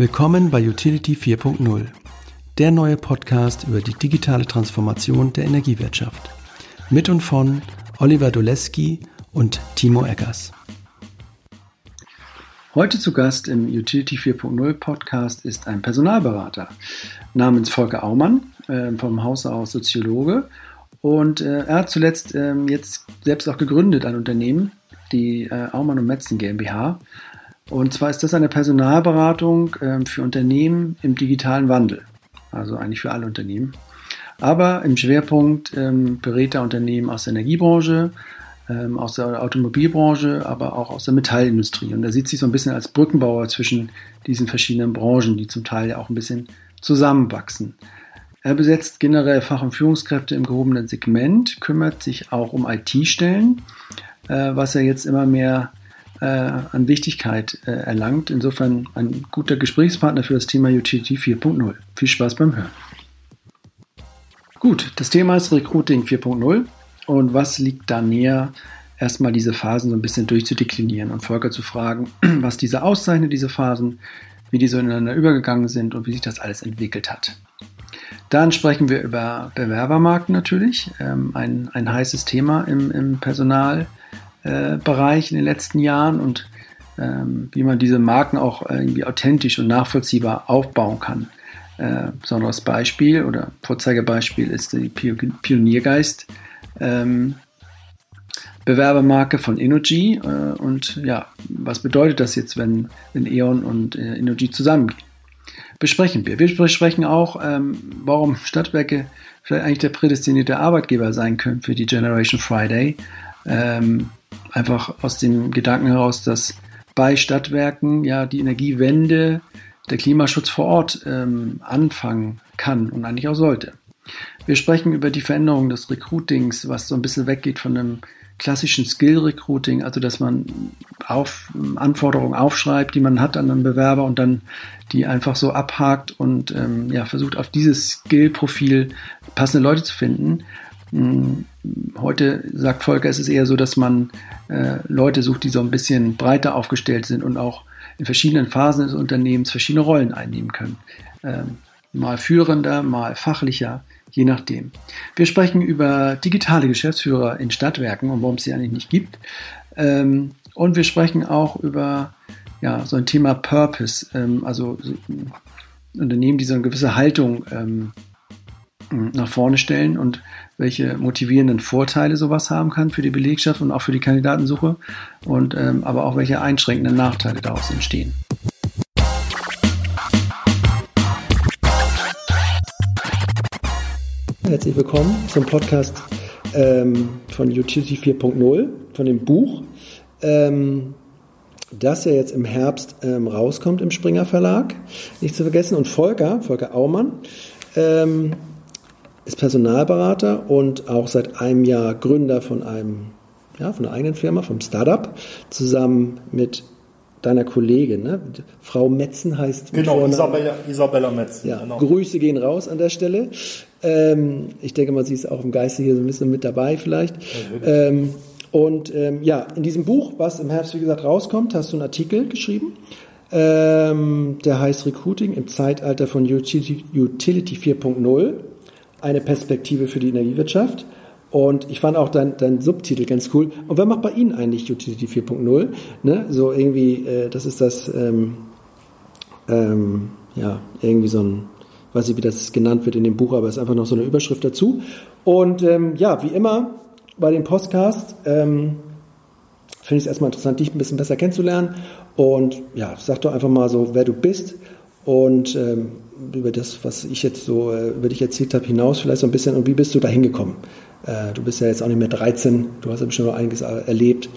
Willkommen bei Utility 4.0, der neue Podcast über die digitale Transformation der Energiewirtschaft. Mit und von Oliver Doleski und Timo Eggers. Heute zu Gast im Utility 4.0 Podcast ist ein Personalberater namens Volker Aumann, äh, vom Haus aus Soziologe. Und äh, er hat zuletzt äh, jetzt selbst auch gegründet ein Unternehmen, die äh, Aumann und Metzen GmbH. Und zwar ist das eine Personalberatung äh, für Unternehmen im digitalen Wandel. Also eigentlich für alle Unternehmen. Aber im Schwerpunkt ähm, berät er Unternehmen aus der Energiebranche, ähm, aus der Automobilbranche, aber auch aus der Metallindustrie. Und er sieht sich so ein bisschen als Brückenbauer zwischen diesen verschiedenen Branchen, die zum Teil ja auch ein bisschen zusammenwachsen. Er besetzt generell Fach- und Führungskräfte im gehobenen Segment, kümmert sich auch um IT-Stellen, äh, was er jetzt immer mehr äh, an Wichtigkeit äh, erlangt. Insofern ein guter Gesprächspartner für das Thema Utility 4.0. Viel Spaß beim Hören. Gut, das Thema ist Recruiting 4.0 und was liegt da näher, erstmal diese Phasen so ein bisschen durchzudeklinieren und Volker zu fragen, was diese auszeichnet, diese Phasen, wie die so ineinander übergegangen sind und wie sich das alles entwickelt hat. Dann sprechen wir über Bewerbermarkt natürlich, ähm, ein, ein heißes Thema im, im Personal äh, Bereich in den letzten Jahren und ähm, wie man diese Marken auch irgendwie authentisch und nachvollziehbar aufbauen kann. Äh, besonderes Beispiel oder Vorzeigebeispiel ist die Pioniergeist ähm, Bewerbermarke von Energy. Äh, und ja, was bedeutet das jetzt, wenn, wenn E.ON und äh, Energy zusammengehen? Besprechen wir. Wir besprechen auch, ähm, warum Stadtwerke vielleicht eigentlich der prädestinierte Arbeitgeber sein können für die Generation Friday. Ähm, einfach aus dem Gedanken heraus, dass bei Stadtwerken ja die Energiewende, der Klimaschutz vor Ort ähm, anfangen kann und eigentlich auch sollte. Wir sprechen über die Veränderung des Recruitings, was so ein bisschen weggeht von einem klassischen Skill-Recruiting, also dass man auf, Anforderungen aufschreibt, die man hat an einen Bewerber und dann die einfach so abhakt und ähm, ja, versucht auf dieses Skill-Profil passende Leute zu finden, hm, heute sagt Volker, es ist eher so, dass man äh, Leute sucht, die so ein bisschen breiter aufgestellt sind und auch in verschiedenen Phasen des Unternehmens verschiedene Rollen einnehmen können. Ähm, mal führender, mal fachlicher, je nachdem. Wir sprechen über digitale Geschäftsführer in Stadtwerken und warum es sie eigentlich nicht gibt. Ähm, und wir sprechen auch über ja, so ein Thema Purpose, ähm, also so, Unternehmen, die so eine gewisse Haltung ähm, nach vorne stellen und welche motivierenden Vorteile sowas haben kann für die Belegschaft und auch für die Kandidatensuche und ähm, aber auch welche einschränkenden Nachteile daraus entstehen. Herzlich willkommen zum Podcast ähm, von Utility 4.0, von dem Buch, ähm, das ja jetzt im Herbst ähm, rauskommt im Springer Verlag. Nicht zu vergessen. Und Volker, Volker Aumann, ähm, ist Personalberater und auch seit einem Jahr Gründer von einem, ja, von einer eigenen Firma, vom Startup, zusammen mit deiner Kollegin, ne? Frau Metzen heißt. Genau, Isabella, Isabella Metzen. Ja, genau. Grüße gehen raus an der Stelle. Ähm, ich denke mal, sie ist auch im Geiste hier so ein bisschen mit dabei vielleicht. Ja, ähm, und ähm, ja, in diesem Buch, was im Herbst, wie gesagt, rauskommt, hast du einen Artikel geschrieben. Ähm, der heißt Recruiting im Zeitalter von Utility, Utility 4.0 eine Perspektive für die Energiewirtschaft. Und ich fand auch dein, dein Subtitel ganz cool. Und wer macht bei Ihnen eigentlich Utility 4.0? Ne? So irgendwie, äh, das ist das, ähm, ähm, ja, irgendwie so ein, weiß nicht, wie das genannt wird in dem Buch, aber es ist einfach noch so eine Überschrift dazu. Und ähm, ja, wie immer bei dem Podcast ähm, finde ich es erstmal interessant, dich ein bisschen besser kennenzulernen. Und ja, sag doch einfach mal so, wer du bist und ähm, über das, was ich jetzt so äh, über dich erzählt habe, hinaus vielleicht so ein bisschen und wie bist du da hingekommen? Äh, du bist ja jetzt auch nicht mehr 13, du hast ja bestimmt noch einiges erlebt.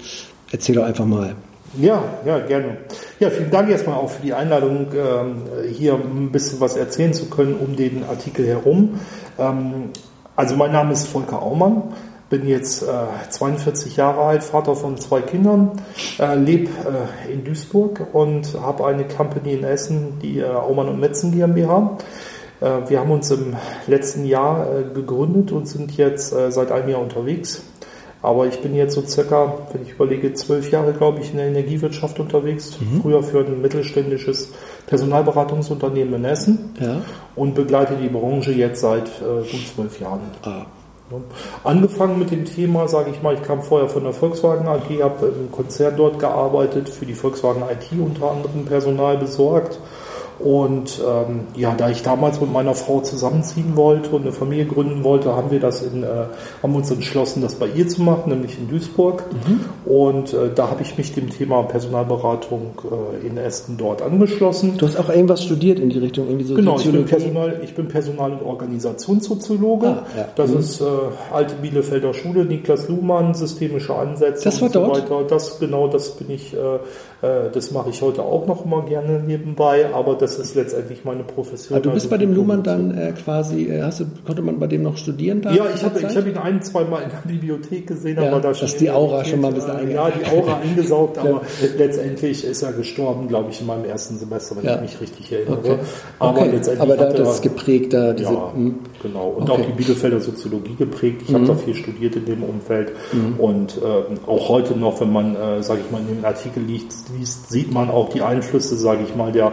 Erzähl doch einfach mal. Ja, ja, gerne. Ja, vielen Dank erstmal auch für die Einladung, ähm, hier ein bisschen was erzählen zu können um den Artikel herum. Ähm, also mein Name ist Volker Aumann bin jetzt äh, 42 Jahre alt, Vater von zwei Kindern, äh, lebe äh, in Duisburg und habe eine Company in Essen, die äh, Aumann und Metzen GmbH. Äh, wir haben uns im letzten Jahr äh, gegründet und sind jetzt äh, seit einem Jahr unterwegs. Aber ich bin jetzt so circa, wenn ich überlege, zwölf Jahre, glaube ich, in der Energiewirtschaft unterwegs. Mhm. Früher für ein mittelständisches Personalberatungsunternehmen in Essen Ja. und begleite die Branche jetzt seit äh, gut zwölf Jahren. Ah. Angefangen mit dem Thema, sage ich mal, ich kam vorher von der Volkswagen AG, habe im Konzern dort gearbeitet, für die Volkswagen IT unter anderem Personal besorgt. Und ähm, ja, da ich damals mit meiner Frau zusammenziehen wollte und eine Familie gründen wollte, haben wir das in, äh, haben uns entschlossen, das bei ihr zu machen, nämlich in Duisburg. Und äh, da habe ich mich dem Thema Personalberatung äh, in Essen dort angeschlossen. Du hast auch irgendwas studiert in die Richtung, irgendwie so Genau, ich bin? Personal, ich bin Personal- und Organisationssoziologe. Ah, ja. Das Mhm. ist äh, alte Bielefelder Schule, Niklas Luhmann, systemische Ansätze Das war und so dort? weiter. Das genau, das bin ich, äh, das mache ich heute auch noch immer gerne nebenbei, aber das ist letztendlich meine Profession. Ah, du bist Also bei dem Luhmann dann äh, quasi, äh, hast du, konnte man bei dem noch studieren da? Ja, ich habe hab ihn ein, zwei Mal in der Bibliothek gesehen, Ja, aber da dass die Aura schon mal ein bisschen äh, einge- Ja, die Aura eingesaugt, aber letztendlich ist er gestorben, glaube ich, in meinem ersten Semester, wenn Ja. ich mich richtig erinnere. Okay. Aber okay. letztendlich aber da das geprägt, da diese, ja. Genau. Und Okay. auch die Bielefelder Soziologie geprägt. Ich habe da viel studiert in dem Umfeld. Mhm. Und ähm, auch heute noch, wenn man, äh, sage ich mal, in dem Artikel liest, liest, sieht man auch die Einflüsse, sage ich mal, der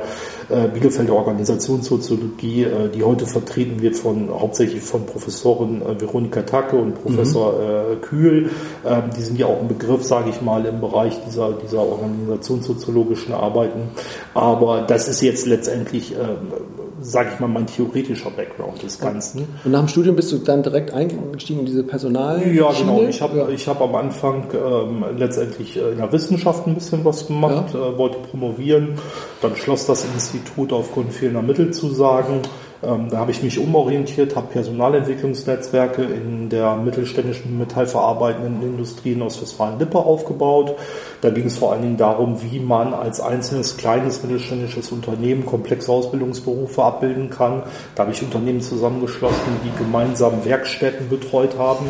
äh, Bielefelder Organisationssoziologie, äh, die heute vertreten wird von hauptsächlich von Professorin äh, Veronika Tacke und Professor Mhm. äh, Kühl. Ähm, die sind ja auch ein Begriff, sage ich mal, im Bereich dieser, dieser organisationssoziologischen Arbeiten. Aber das ist jetzt letztendlich, ähm, sage ich mal, mein theoretischer Background des Ganzen. Und nach dem Studium bist du dann direkt eingestiegen in diese Personal? Ja, genau. Ich habe Ja. ich hab am Anfang ähm, letztendlich äh, in der Wissenschaft ein bisschen was gemacht, äh, wollte promovieren. Dann schloss das Institut aufgrund fehlender Mittelzusagen. Ähm, da habe ich mich umorientiert, habe Personalentwicklungsnetzwerke in der mittelständischen metallverarbeitenden Industrie in Ostwestfalen-Lippe aufgebaut. Da ging es vor allen Dingen darum, wie man als einzelnes kleines mittelständisches Unternehmen komplexe Ausbildungsberufe abbilden kann. Da habe ich Unternehmen zusammengeschlossen, die gemeinsam Werkstätten betreut haben.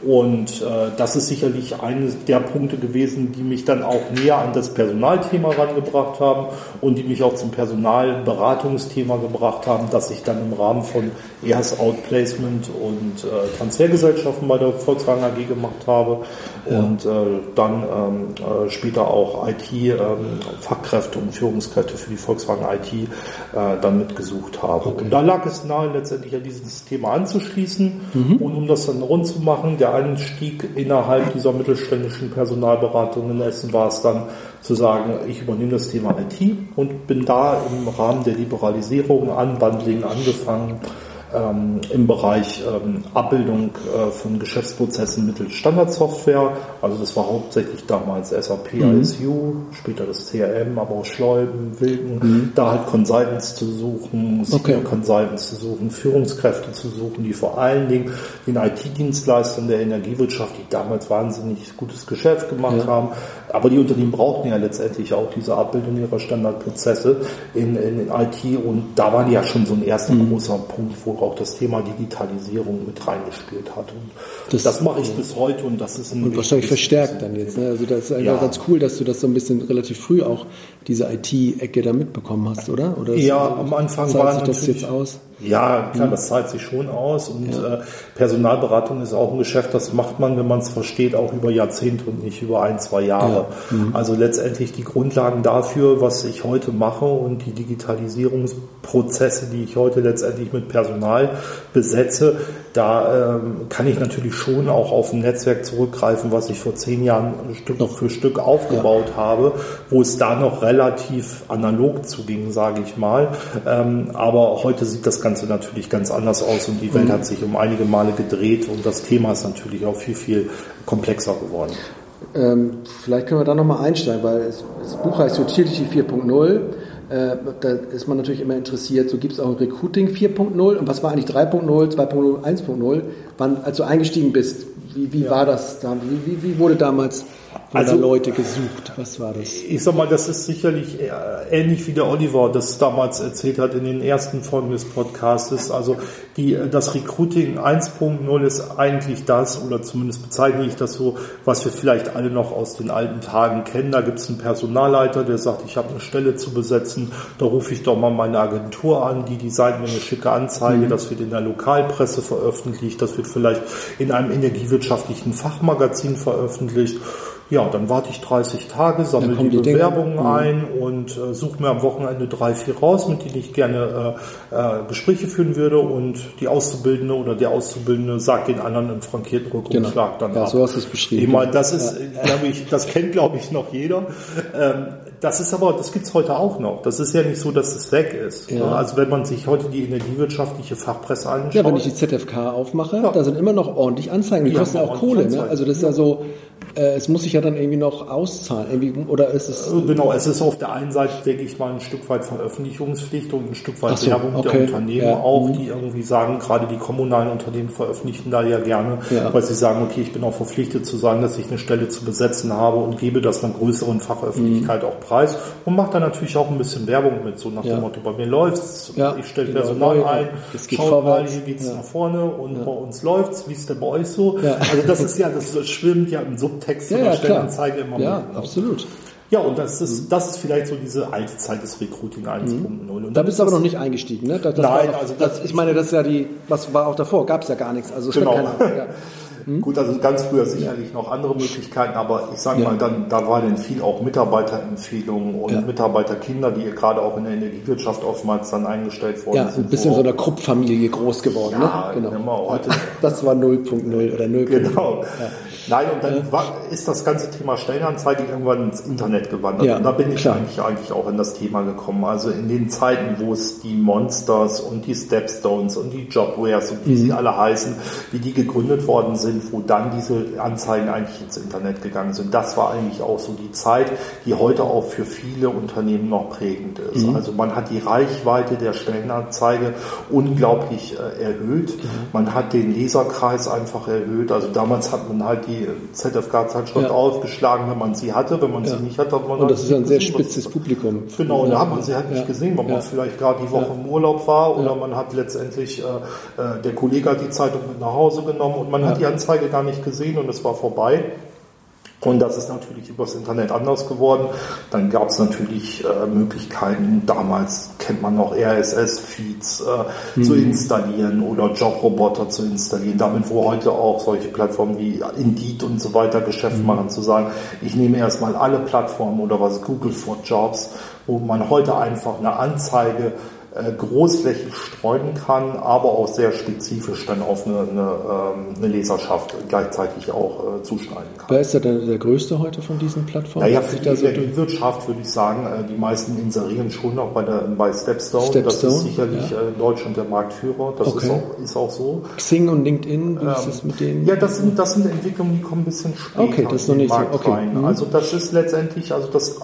Und äh, das ist sicherlich eines der Punkte gewesen, die mich dann auch näher an das Personalthema rangebracht haben und die mich auch zum Personalberatungsthema gebracht haben, das ich dann im Rahmen von erst Outplacement und äh, Transfergesellschaften bei der Volkswagen AG gemacht habe und äh, dann ähm, äh, später auch IT-Fachkräfte und Führungskräfte für die Volkswagen IT äh, dann mitgesucht habe. Und da lag es nahe, letztendlich an dieses Thema anzuschließen und um das dann rund zu machen, der Einstieg innerhalb dieser mittelständischen Personalberatung in Essen war es dann zu sagen, ich übernehme das Thema IT und bin da im Rahmen der Liberalisierung, Unbundling angefangen, ähm, im Bereich ähm, Abbildung äh, von Geschäftsprozessen mittels Standardsoftware. Also das war hauptsächlich damals SAP ISU, später das CRM, aber auch Schleuben, Wilken, da halt Consultants zu suchen, Senior Okay. Consultants zu suchen, Führungskräfte zu suchen, die vor allen Dingen den IT-Dienstleistern der Energiewirtschaft, die damals wahnsinnig gutes Geschäft gemacht haben, aber die Unternehmen brauchten ja letztendlich auch diese Abbildung ihrer Standardprozesse in, in, in IT und da war ja schon so ein erster großer Punkt, wo auch das Thema Digitalisierung mit reingespielt hat. Und Das- das, mache ich bis heute und das ist ein Und wahrscheinlich verstärkt dann jetzt. Ne? Also das ist einfach Ja. ganz cool, dass du das so ein bisschen relativ früh auch diese IT-Ecke da mitbekommen hast, oder? oder Ja, am Anfang war sich das jetzt aus. Ja, klar, das zahlt sich schon aus und äh, Personalberatung ist auch ein Geschäft, das macht man, wenn man es versteht, auch über Jahrzehnte und nicht über ein, zwei Jahre. Also letztendlich die Grundlagen dafür, was ich heute mache und die Digitalisierungsprozesse, die ich heute letztendlich mit Personal besetze, da ähm, kann ich natürlich schon auch auf ein Netzwerk zurückgreifen, was ich vor zehn Jahren Stück für Stück aufgebaut habe, wo es da noch relativ analog zuging, sage ich mal. Ähm, aber heute sieht das Ganze natürlich ganz anders aus und die Welt hat sich um einige Male gedreht und das Thema ist natürlich auch viel, viel komplexer geworden. Ähm, vielleicht können wir da nochmal einsteigen, weil das Buch heißt Utility 4.0. Äh, da ist man natürlich immer interessiert, so gibt es auch ein Recruiting 4.0 und was war eigentlich 3.0, 2.0, 1.0? Wann, als du eingestiegen bist, wie, wie war das da? Wie, wie, wie wurde damals Also- Leute gesucht? Was war das? Ich sag mal, das ist sicherlich eher ähnlich wie der Oliver das damals erzählt hat in den ersten Folgen des Podcasts. Also die, das Recruiting 1.0 ist eigentlich das, oder zumindest bezeichne ich das so, was wir vielleicht alle noch aus den alten Tagen kennen. Da gibt es einen Personalleiter, der sagt, ich habe eine Stelle zu besetzen, da rufe ich doch mal meine Agentur an, die designt mir eine schicke Anzeige, das wird in der Lokalpresse veröffentlicht, das wird vielleicht in einem energiewirtschaftlichen Fachmagazin veröffentlicht. Ja, Ja, dann warte ich 30 Tage, sammle die, die Bewerbungen mhm. ein und äh, suche mir am Wochenende drei, vier raus, mit denen ich gerne äh, äh, Gespräche führen würde und die Auszubildende oder der Auszubildende sagt den anderen einen frankierten Rückumschlag genau. dann ja, ab. so hast du es beschrieben. Ich meine, das ist, ja. glaube ich, das kennt, glaube ich, noch jeder. Ähm, das ist aber, das gibt's heute auch noch. Das ist ja nicht so, dass es weg ist. Ja. Also wenn man sich heute die energiewirtschaftliche Fachpresse anschaut. Ja, wenn ich die ZFK aufmache, ja. da sind immer noch ordentlich Anzeigen. Die, die kosten ja auch Kohle. Ne? Also das ist ja so, äh, es muss sich ja dann irgendwie noch auszahlen. Irgendwie, oder ist es. Äh, genau, es ist auf der einen Seite, denke ich mal, ein Stück weit Veröffentlichungspflicht und ein Stück weit so, Werbung okay. der Unternehmen ja. auch, die irgendwie sagen, gerade die kommunalen Unternehmen veröffentlichen da ja gerne, ja. weil sie sagen, okay, ich bin auch verpflichtet zu sagen, dass ich eine Stelle zu besetzen habe und gebe das einer größeren Fachöffentlichkeit mhm. auch preis und mache da natürlich auch ein bisschen Werbung mit, so nach ja. dem Motto, bei mir läuft's, ich stelle genau, Personal ein, schaut mal, hier geht's nach vorne und bei uns läuft's, wie ist denn bei euch so? Also das ist ja, das schwimmt ja im Subtext ja, oder ja, Stellenanzeige immer Ja, mit. absolut. Ja, und das ist, mhm. das ist vielleicht so diese alte Zeit des Recruiting 1.0. Mhm. Da bist du aber noch nicht eingestiegen, ne? Das, das Nein, noch, also das, ich meine, das ist ja die, was war auch davor, gab es ja gar nichts. Also genau. Keine, ja. Hm? Gut, also ganz früher sicherlich noch andere Möglichkeiten, aber ich sage ja. mal, dann, da war dann viel auch Mitarbeiterempfehlungen und ja. Mitarbeiterkinder, die gerade auch in der Energiewirtschaft oftmals dann eingestellt worden ja, sind. ein bisschen so einer Krupp-Familie groß geworden. Ja, ne? genau. Heute, das war 0.0 oder 0. Genau. Ja. Nein, und dann war, ist das ganze Thema Stellenanzeige irgendwann ins Internet gewandert. Ja, und da bin ich eigentlich, eigentlich auch in das Thema gekommen. Also in den Zeiten, wo es die Monsters und die Stepstones und die Jobwares und wie mhm. sie alle heißen, wie die gegründet worden sind, wo dann diese Anzeigen eigentlich ins Internet gegangen sind. Das war eigentlich auch so die Zeit, die heute auch für viele Unternehmen noch prägend ist. Mhm. Also man hat die Reichweite der Stellenanzeige unglaublich äh, erhöht. Mhm. Man hat den Leserkreis einfach erhöht. Also damals hat man halt die die ZFK-Zeitschrift ja. aufgeschlagen, wenn man sie hatte. Wenn man ja. sie nicht hatte, hat man Und das ist ein sehr spitzes Publikum. Genau, und da hat man sie halt nicht gesehen, weil man vielleicht gerade die Woche im Urlaub war oder man hat letztendlich, äh, äh, der Kollege hat die Zeitung mit nach Hause genommen und man hat die Anzeige gar nicht gesehen und es war vorbei. Und das ist natürlich übers Internet anders geworden. Dann gab es natürlich äh, Möglichkeiten, damals kennt man noch RSS-Feeds äh, mhm. zu installieren oder Jobroboter zu installieren. Damit, wo heute auch solche Plattformen wie Indeed und so weiter Geschäft mhm. machen, zu sagen, ich nehme erstmal alle Plattformen oder was Google for Jobs, wo man heute einfach eine Anzeige großflächig streuen kann, aber auch sehr spezifisch dann auf eine, eine, ähm, eine Leserschaft gleichzeitig auch äh, zuschneiden kann. Wer ist der, der größte heute von diesen Plattformen? Naja, für die so Wirtschaft würde ich sagen, äh, die meisten inserieren schon noch bei, der, bei Stepstone. Stepstone. Das ist sicherlich ja. in Deutschland der Marktführer. Das okay. ist, auch, ist auch so. Xing und LinkedIn, wie ähm, ist es mit denen? Ja, das sind, das sind Entwicklungen, die kommen ein bisschen später okay, das ist noch nicht Markt so. Okay. rein. Mhm. Also das ist letztendlich, also das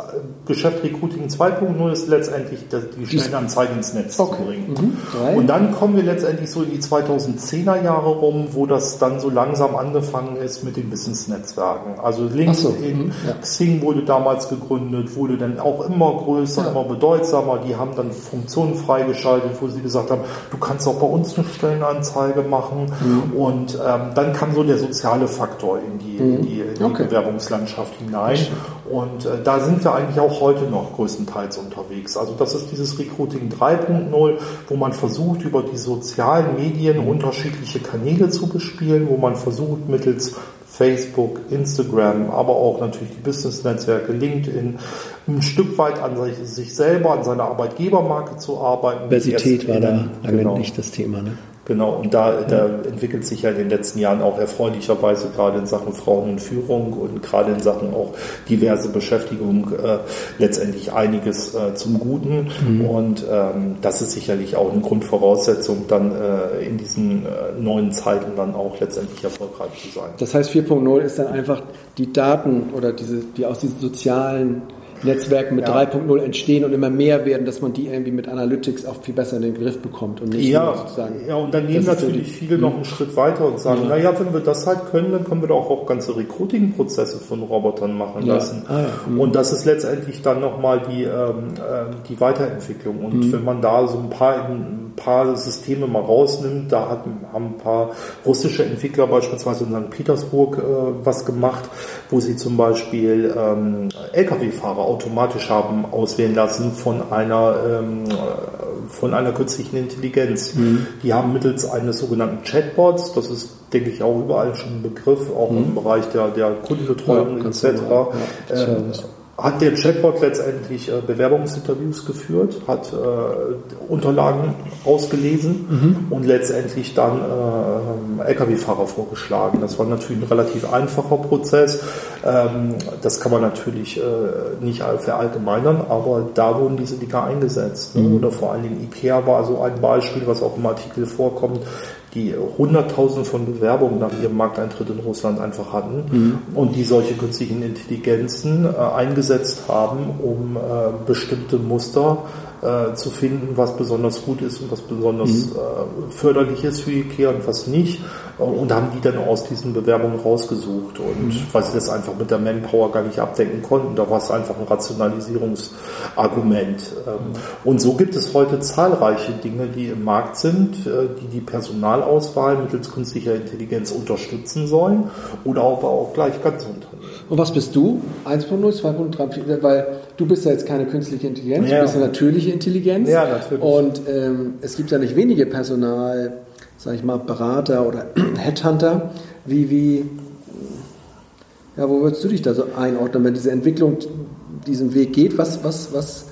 Geschäft Recruiting 2.0 ist letztendlich die Stellenanzeige ins Netz okay. zu bringen. Mhm. Und dann kommen wir letztendlich so in die 2010er Jahre rum, wo das dann so langsam angefangen ist mit den Business-Netzwerken. Also LinkedIn, so. mhm. ja. Xing wurde damals gegründet, wurde dann auch immer größer, ja. immer bedeutsamer. Die haben dann Funktionen freigeschaltet, wo sie gesagt haben, du kannst auch bei uns eine Stellenanzeige machen. Mhm. Und ähm, dann kam so der soziale Faktor in die, in die, in die okay. Bewerbungslandschaft hinein. Und äh, da sind wir eigentlich auch heute noch größtenteils unterwegs. Also das ist dieses Recruiting 3.0, wo man versucht, über die sozialen Medien unterschiedliche Kanäle zu bespielen, wo man versucht, mittels Facebook, Instagram, aber auch natürlich die Business-Netzwerke, LinkedIn, ein Stück weit an sich selber, an seiner Arbeitgebermarke zu arbeiten. Diversität war da lange genau. nicht das Thema. Ne? Genau, und da, da entwickelt sich ja in den letzten Jahren auch erfreulicherweise gerade in Sachen Frauen in Führung und gerade in Sachen auch diverse Beschäftigung äh, letztendlich einiges äh, zum Guten. Mhm. Und ähm, das ist sicherlich auch eine Grundvoraussetzung, dann äh, in diesen äh, neuen Zeiten dann auch letztendlich erfolgreich zu sein. Das heißt, 4.0 ist dann einfach die Daten oder diese, die aus diesen sozialen Netzwerken mit ja. 3.0 entstehen und immer mehr werden, dass man die irgendwie mit Analytics auch viel besser in den Griff bekommt und nicht ja, sozusagen. Ja, und dann gehen natürlich viele noch einen Schritt weiter und sagen, ja. naja, wenn wir das halt können, dann können wir doch auch ganze Recruiting-Prozesse von Robotern machen ja. lassen. Ah, ja. mhm. Und das ist letztendlich dann nochmal die, ähm, ähm, die Weiterentwicklung. Und mhm. wenn man da so ein paar, ein paar Systeme mal rausnimmt, da hat, haben ein paar russische Entwickler beispielsweise in St. Petersburg äh, was gemacht, wo sie zum Beispiel ähm, Lkw-Fahrer automatisch haben auswählen lassen von einer ähm, von einer künstlichen Intelligenz. Mhm. Die haben mittels eines sogenannten Chatbots, das ist denke ich auch überall schon ein Begriff, auch mhm. im Bereich der, der Kundenbetreuung ja, etc. Ja, äh, hat der Chatbot letztendlich äh, Bewerbungsinterviews geführt, hat äh, Unterlagen ausgelesen mhm. und letztendlich dann äh, Lkw-Fahrer vorgeschlagen. Das war natürlich ein relativ einfacher Prozess. Ähm, das kann man natürlich äh, nicht verallgemeinern, aber da wurden diese Dinger eingesetzt. Ne? Mhm. Oder vor allen Dingen IKEA war so ein Beispiel, was auch im Artikel vorkommt die Hunderttausende von Bewerbungen nach ihrem Markteintritt in Russland einfach hatten mhm. und die solche künstlichen Intelligenzen äh, eingesetzt haben, um äh, bestimmte Muster äh, zu finden, was besonders gut ist und was besonders mhm. äh, förderlich ist für IKEA und was nicht. Und haben die dann aus diesen Bewerbungen rausgesucht. Und mhm. weil sie das einfach mit der Manpower gar nicht abdecken konnten, da war es einfach ein Rationalisierungsargument. Ähm, mhm. Und so gibt es heute zahlreiche Dinge, die im Markt sind, äh, die die Personalauswahl mittels künstlicher Intelligenz unterstützen sollen oder aber auch gleich ganz Unternehmen. Und was bist du? 1.0, 2.3, weil du bist ja jetzt keine künstliche Intelligenz, ja. du bist eine natürliche Intelligenz. Ja, natürlich. Und ähm, es gibt ja nicht wenige Personal, sag ich mal, Berater oder Headhunter. Wie, wie, ja, wo würdest du dich da so einordnen, wenn diese Entwicklung diesen Weg geht? Was, was, was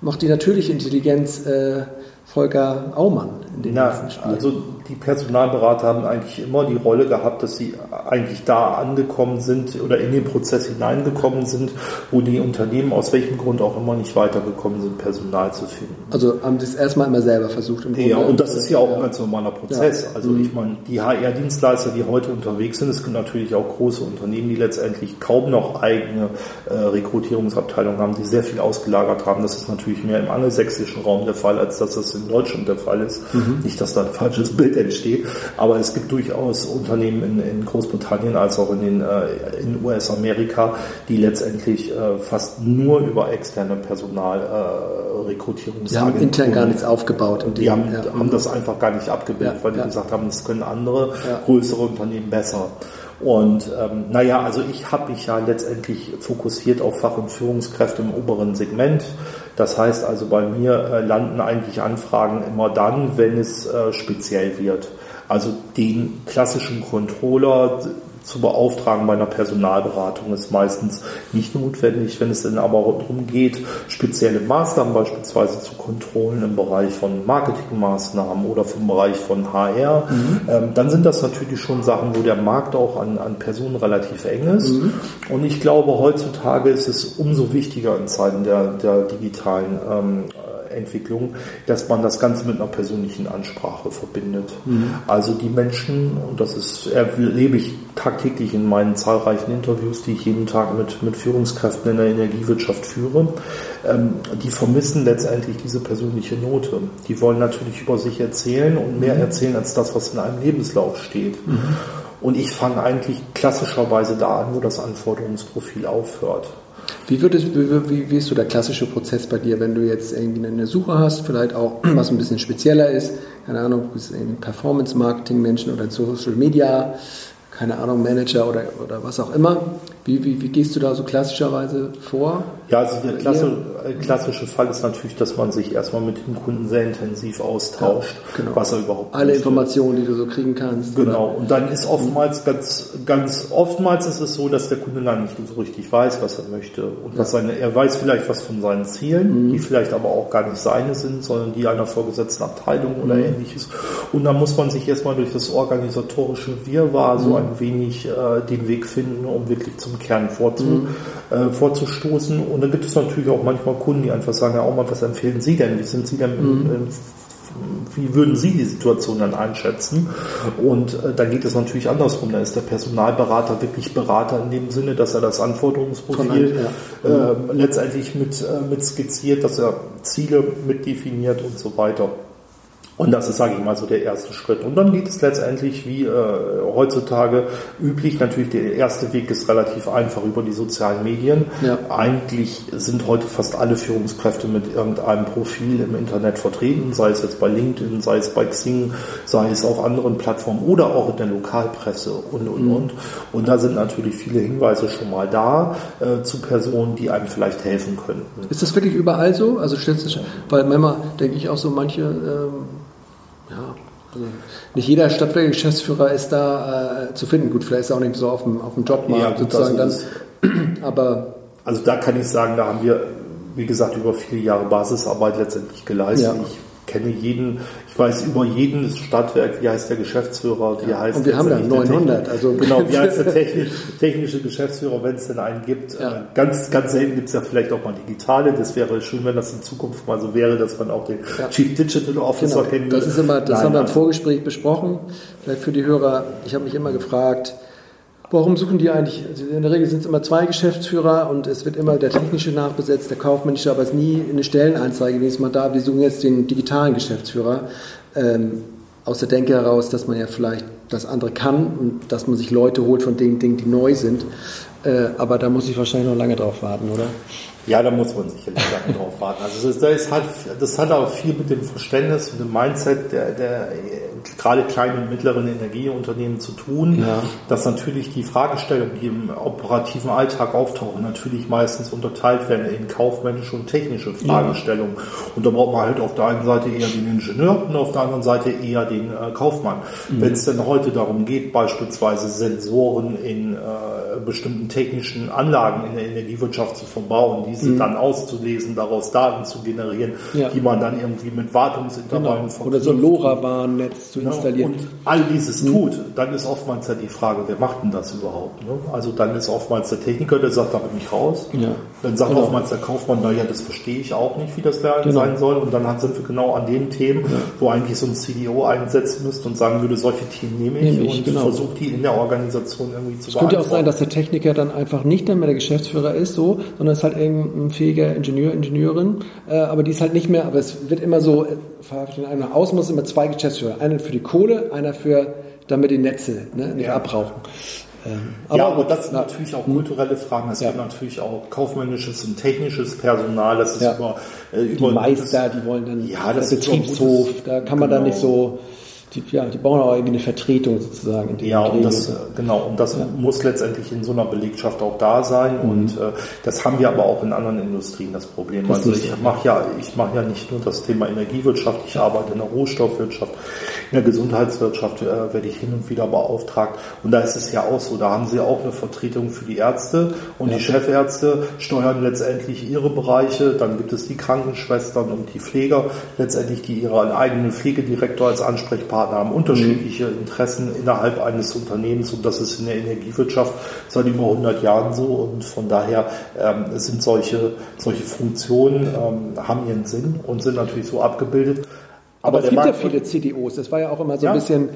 macht die natürliche Intelligenz äh, Volker Aumann in den Na, Also die Personalberater haben eigentlich immer die Rolle gehabt, dass sie eigentlich da angekommen sind oder in den Prozess hineingekommen sind, wo die Unternehmen aus welchem Grund auch immer nicht weitergekommen sind, Personal zu finden. Also haben sie es erstmal immer selber versucht. Im ja, und das ist ja auch ein ganz normaler Prozess. Ja. Also ich meine, die HR-Dienstleister, die heute unterwegs sind, es gibt natürlich auch große Unternehmen, die letztendlich kaum noch eigene äh, Rekrutierungsabteilungen haben, die sehr viel ausgelagert haben. Das ist natürlich mehr im angelsächsischen Raum der Fall, als dass das in Deutschland der Fall ist. Mhm. Nicht, dass da ein falsches Bild entsteht. Aber es gibt durchaus Unternehmen in, in Großbritannien als auch in den äh, in US-Amerika, die letztendlich äh, fast nur über externe Personalrekrutierungsagenturen. Äh, die haben intern gar nichts aufgebaut. die dem, haben, ja. haben das einfach gar nicht abgebildet, ja, weil die ja. gesagt haben, das können andere größere Unternehmen besser. Und ähm, naja, also ich habe mich ja letztendlich fokussiert auf Fach- und Führungskräfte im oberen Segment. Das heißt also, bei mir äh, landen eigentlich Anfragen immer dann, wenn es äh, speziell wird. Also den klassischen Controller, zu beauftragen bei einer Personalberatung ist meistens nicht notwendig. Wenn es dann aber darum geht, spezielle Maßnahmen beispielsweise zu kontrollen im Bereich von Marketingmaßnahmen oder vom Bereich von HR, mhm. ähm, dann sind das natürlich schon Sachen, wo der Markt auch an, an Personen relativ eng ist. Mhm. Und ich glaube, heutzutage ist es umso wichtiger in Zeiten der, der digitalen ähm, Entwicklung, dass man das Ganze mit einer persönlichen Ansprache verbindet. Mhm. Also die Menschen, und das ist, erlebe ich tagtäglich in meinen zahlreichen Interviews, die ich jeden Tag mit, mit Führungskräften in der Energiewirtschaft führe, ähm, die vermissen letztendlich diese persönliche Note. Die wollen natürlich über sich erzählen und mehr mhm. erzählen als das, was in einem Lebenslauf steht. Mhm. Und ich fange eigentlich klassischerweise da an, wo das Anforderungsprofil aufhört. Wie, würdest, wie, wie, ist so der klassische Prozess bei dir, wenn du jetzt irgendwie eine Suche hast, vielleicht auch was ein bisschen spezieller ist, keine Ahnung, du bist ein Performance-Marketing-Menschen oder Social Media keine Ahnung, Manager oder, oder was auch immer. Wie, wie, wie gehst du da so klassischerweise vor? Ja, also der klasse, äh, klassische Fall ist natürlich, dass man sich erstmal mit dem Kunden sehr intensiv austauscht, ja, genau. was er überhaupt Alle möchte. Informationen, die du so kriegen kannst. Genau. Oder? Und dann ist oftmals ganz, ganz oftmals ist es so, dass der Kunde dann nicht so richtig weiß, was er möchte. Und ja. was seine, er weiß vielleicht was von seinen Zielen, mhm. die vielleicht aber auch gar nicht seine sind, sondern die einer vorgesetzten Abteilung oder mhm. ähnliches. Und dann muss man sich erstmal durch das organisatorische Wirrwarr so mhm. ein wenig äh, den Weg finden, um wirklich zum Kern vorzu, mhm. äh, vorzustoßen. Und dann gibt es natürlich auch manchmal Kunden, die einfach sagen, ja, auch mal, was empfehlen Sie denn? Wie sind Sie denn mhm. wie würden Sie die Situation dann einschätzen? Und äh, dann geht es natürlich andersrum. Da ist der Personalberater wirklich Berater in dem Sinne, dass er das Anforderungsprofil äh, letztendlich mit, äh, mit skizziert, dass er Ziele mit definiert und so weiter. Und das ist, sage ich mal, so der erste Schritt. Und dann geht es letztendlich, wie äh, heutzutage üblich, natürlich der erste Weg ist relativ einfach über die sozialen Medien. Ja. Eigentlich sind heute fast alle Führungskräfte mit irgendeinem Profil im Internet vertreten, sei es jetzt bei LinkedIn, sei es bei Xing, sei es auf anderen Plattformen oder auch in der Lokalpresse und, und, mhm. und. Und da sind natürlich viele Hinweise schon mal da äh, zu Personen, die einem vielleicht helfen könnten. Ist das wirklich überall so? Also stellst du, weil manchmal denke ich auch so, manche ähm also nicht jeder Stadtwerke-Geschäftsführer ist da äh, zu finden. Gut, vielleicht ist er auch nicht so auf dem, auf dem Jobmarkt ja, sozusagen dann. Aber also da kann ich sagen, da haben wir, wie gesagt, über viele Jahre Basisarbeit letztendlich geleistet. Ja. Ich kenne jeden, ich weiß über jeden Stadtwerk, wie heißt der Geschäftsführer, wie heißt Und wir haben ja 900, also genau, wie heißt der technisch, technische Geschäftsführer, wenn es denn einen gibt. Ja. Äh, ganz, ganz selten gibt es ja vielleicht auch mal digitale. Das wäre schön, wenn das in Zukunft mal so wäre, dass man auch den ja. Chief Digital Officer genau. kennt. Das ist immer, das Nein, haben wir im Vorgespräch besprochen. Vielleicht für die Hörer. Ich habe mich immer gefragt, Warum suchen die eigentlich? Also in der Regel sind es immer zwei Geschäftsführer und es wird immer der technische nachbesetzt, der kaufmännische, aber es ist nie eine Stellenanzeige wenigstens mal da. Wir suchen jetzt den digitalen Geschäftsführer. Ähm, aus der Denke heraus, dass man ja vielleicht das andere kann und dass man sich Leute holt von den Dingen, die neu sind. Äh, aber da muss ich wahrscheinlich noch lange drauf warten, oder? Ja, da muss man sicherlich lange drauf warten. Also das, das, hat, das hat auch viel mit dem Verständnis und dem Mindset der, der gerade kleinen und mittleren Energieunternehmen zu tun, ja. dass natürlich die Fragestellungen, die im operativen Alltag auftauchen, natürlich meistens unterteilt werden in kaufmännische und technische Fragestellungen. Ja. Und da braucht man halt auf der einen Seite eher den Ingenieur und auf der anderen Seite eher den äh, Kaufmann. Mhm. Wenn es denn heute darum geht, beispielsweise Sensoren in äh, bestimmten technischen Anlagen in der Energiewirtschaft zu verbauen, diese mhm. dann auszulesen, daraus Daten zu generieren, ja. die man dann irgendwie mit Wartungsintervallen genau. Oder so ein LoRaWAN-Netz zu installieren. Und all dieses tut, dann ist oftmals ja die Frage, wer macht denn das überhaupt? Ne? Also dann ist oftmals der Techniker, der sagt, da bin ich raus. Ja. Dann sagt genau. oftmals der Kaufmann, naja, das verstehe ich auch nicht, wie das genau. sein soll. Und dann sind wir genau an den Themen, ja. wo eigentlich so ein CDO einsetzen müsste und sagen würde, solche Themen nehme ich, nehme ich und genau. versuche die in der Organisation irgendwie zu Es könnte ja auch sein, dass der Techniker dann einfach nicht mehr der Geschäftsführer ist, so, sondern ist halt irgendein fähiger Ingenieur, Ingenieurin, äh, aber die ist halt nicht mehr, aber es wird immer so, äh, einer aus muss immer zwei Geschäftsführer, einer für die Kohle, einer für damit die Netze ne, nicht ja. abrauchen. Ähm, aber, ja, aber das sind natürlich auch kulturelle Fragen. Es ja. gibt natürlich auch kaufmännisches und technisches Personal. Das ist ja. über, äh, über die Meister, die wollen dann ja, das Betriebshof. Da kann man genau. dann nicht so die, ja, die brauchen auch irgendwie eine Vertretung sozusagen. ja, und das, genau, und das ja. muss letztendlich in so einer Belegschaft auch da sein. Mhm. Und äh, das haben wir aber auch in anderen Industrien das Problem. Das also ich mache ja, ich mache ja nicht nur das Thema Energiewirtschaft, ich arbeite in der Rohstoffwirtschaft, in der Gesundheitswirtschaft äh, werde ich hin und wieder beauftragt. Und da ist es ja auch so, da haben sie auch eine Vertretung für die Ärzte und ja. die Chefärzte steuern letztendlich ihre Bereiche. Dann gibt es die Krankenschwestern und die Pfleger, letztendlich die ihren eigenen Pflegedirektor als Ansprechpartner Partner haben unterschiedliche Interessen innerhalb eines Unternehmens und das ist in der Energiewirtschaft seit über 100 Jahren so und von daher ähm, sind solche, solche Funktionen, ähm, haben ihren Sinn und sind natürlich so abgebildet. Aber, Aber es gibt ja viele CDOs, das war ja auch immer so ja. ein bisschen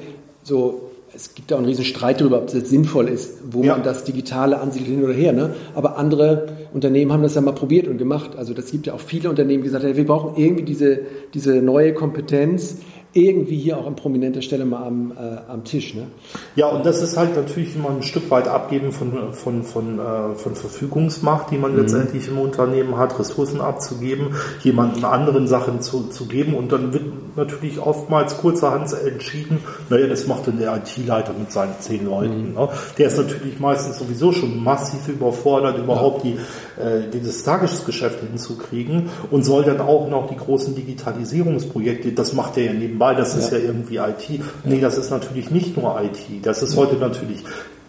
so es gibt da einen riesen Streit darüber, ob das sinnvoll ist, wo ja. man das Digitale ansiedelt hin oder her. Ne? Aber andere Unternehmen haben das ja mal probiert und gemacht. Also das gibt ja auch viele Unternehmen, die gesagt haben, wir brauchen irgendwie diese, diese neue Kompetenz, irgendwie hier auch an prominenter Stelle mal am, äh, am Tisch. Ne? Ja, und das ist halt natürlich immer ein Stück weit Abgeben von, von, von, äh, von Verfügungsmacht, die man mhm. letztendlich im Unternehmen hat, Ressourcen abzugeben, jemanden anderen Sachen zu, zu geben und dann wird natürlich oftmals kurzerhand entschieden, naja, das macht dann der IT-Leiter mit seinen zehn Leuten. Mhm. Ne? Der ist natürlich meistens sowieso schon massiv überfordert, überhaupt ja. die, äh, dieses Tagesgeschäft hinzukriegen und soll dann auch noch die großen Digitalisierungsprojekte, das macht er ja nebenbei nebenbei, das ist ja, ja irgendwie IT. Nee, das ist natürlich nicht nur IT. Das ist heute natürlich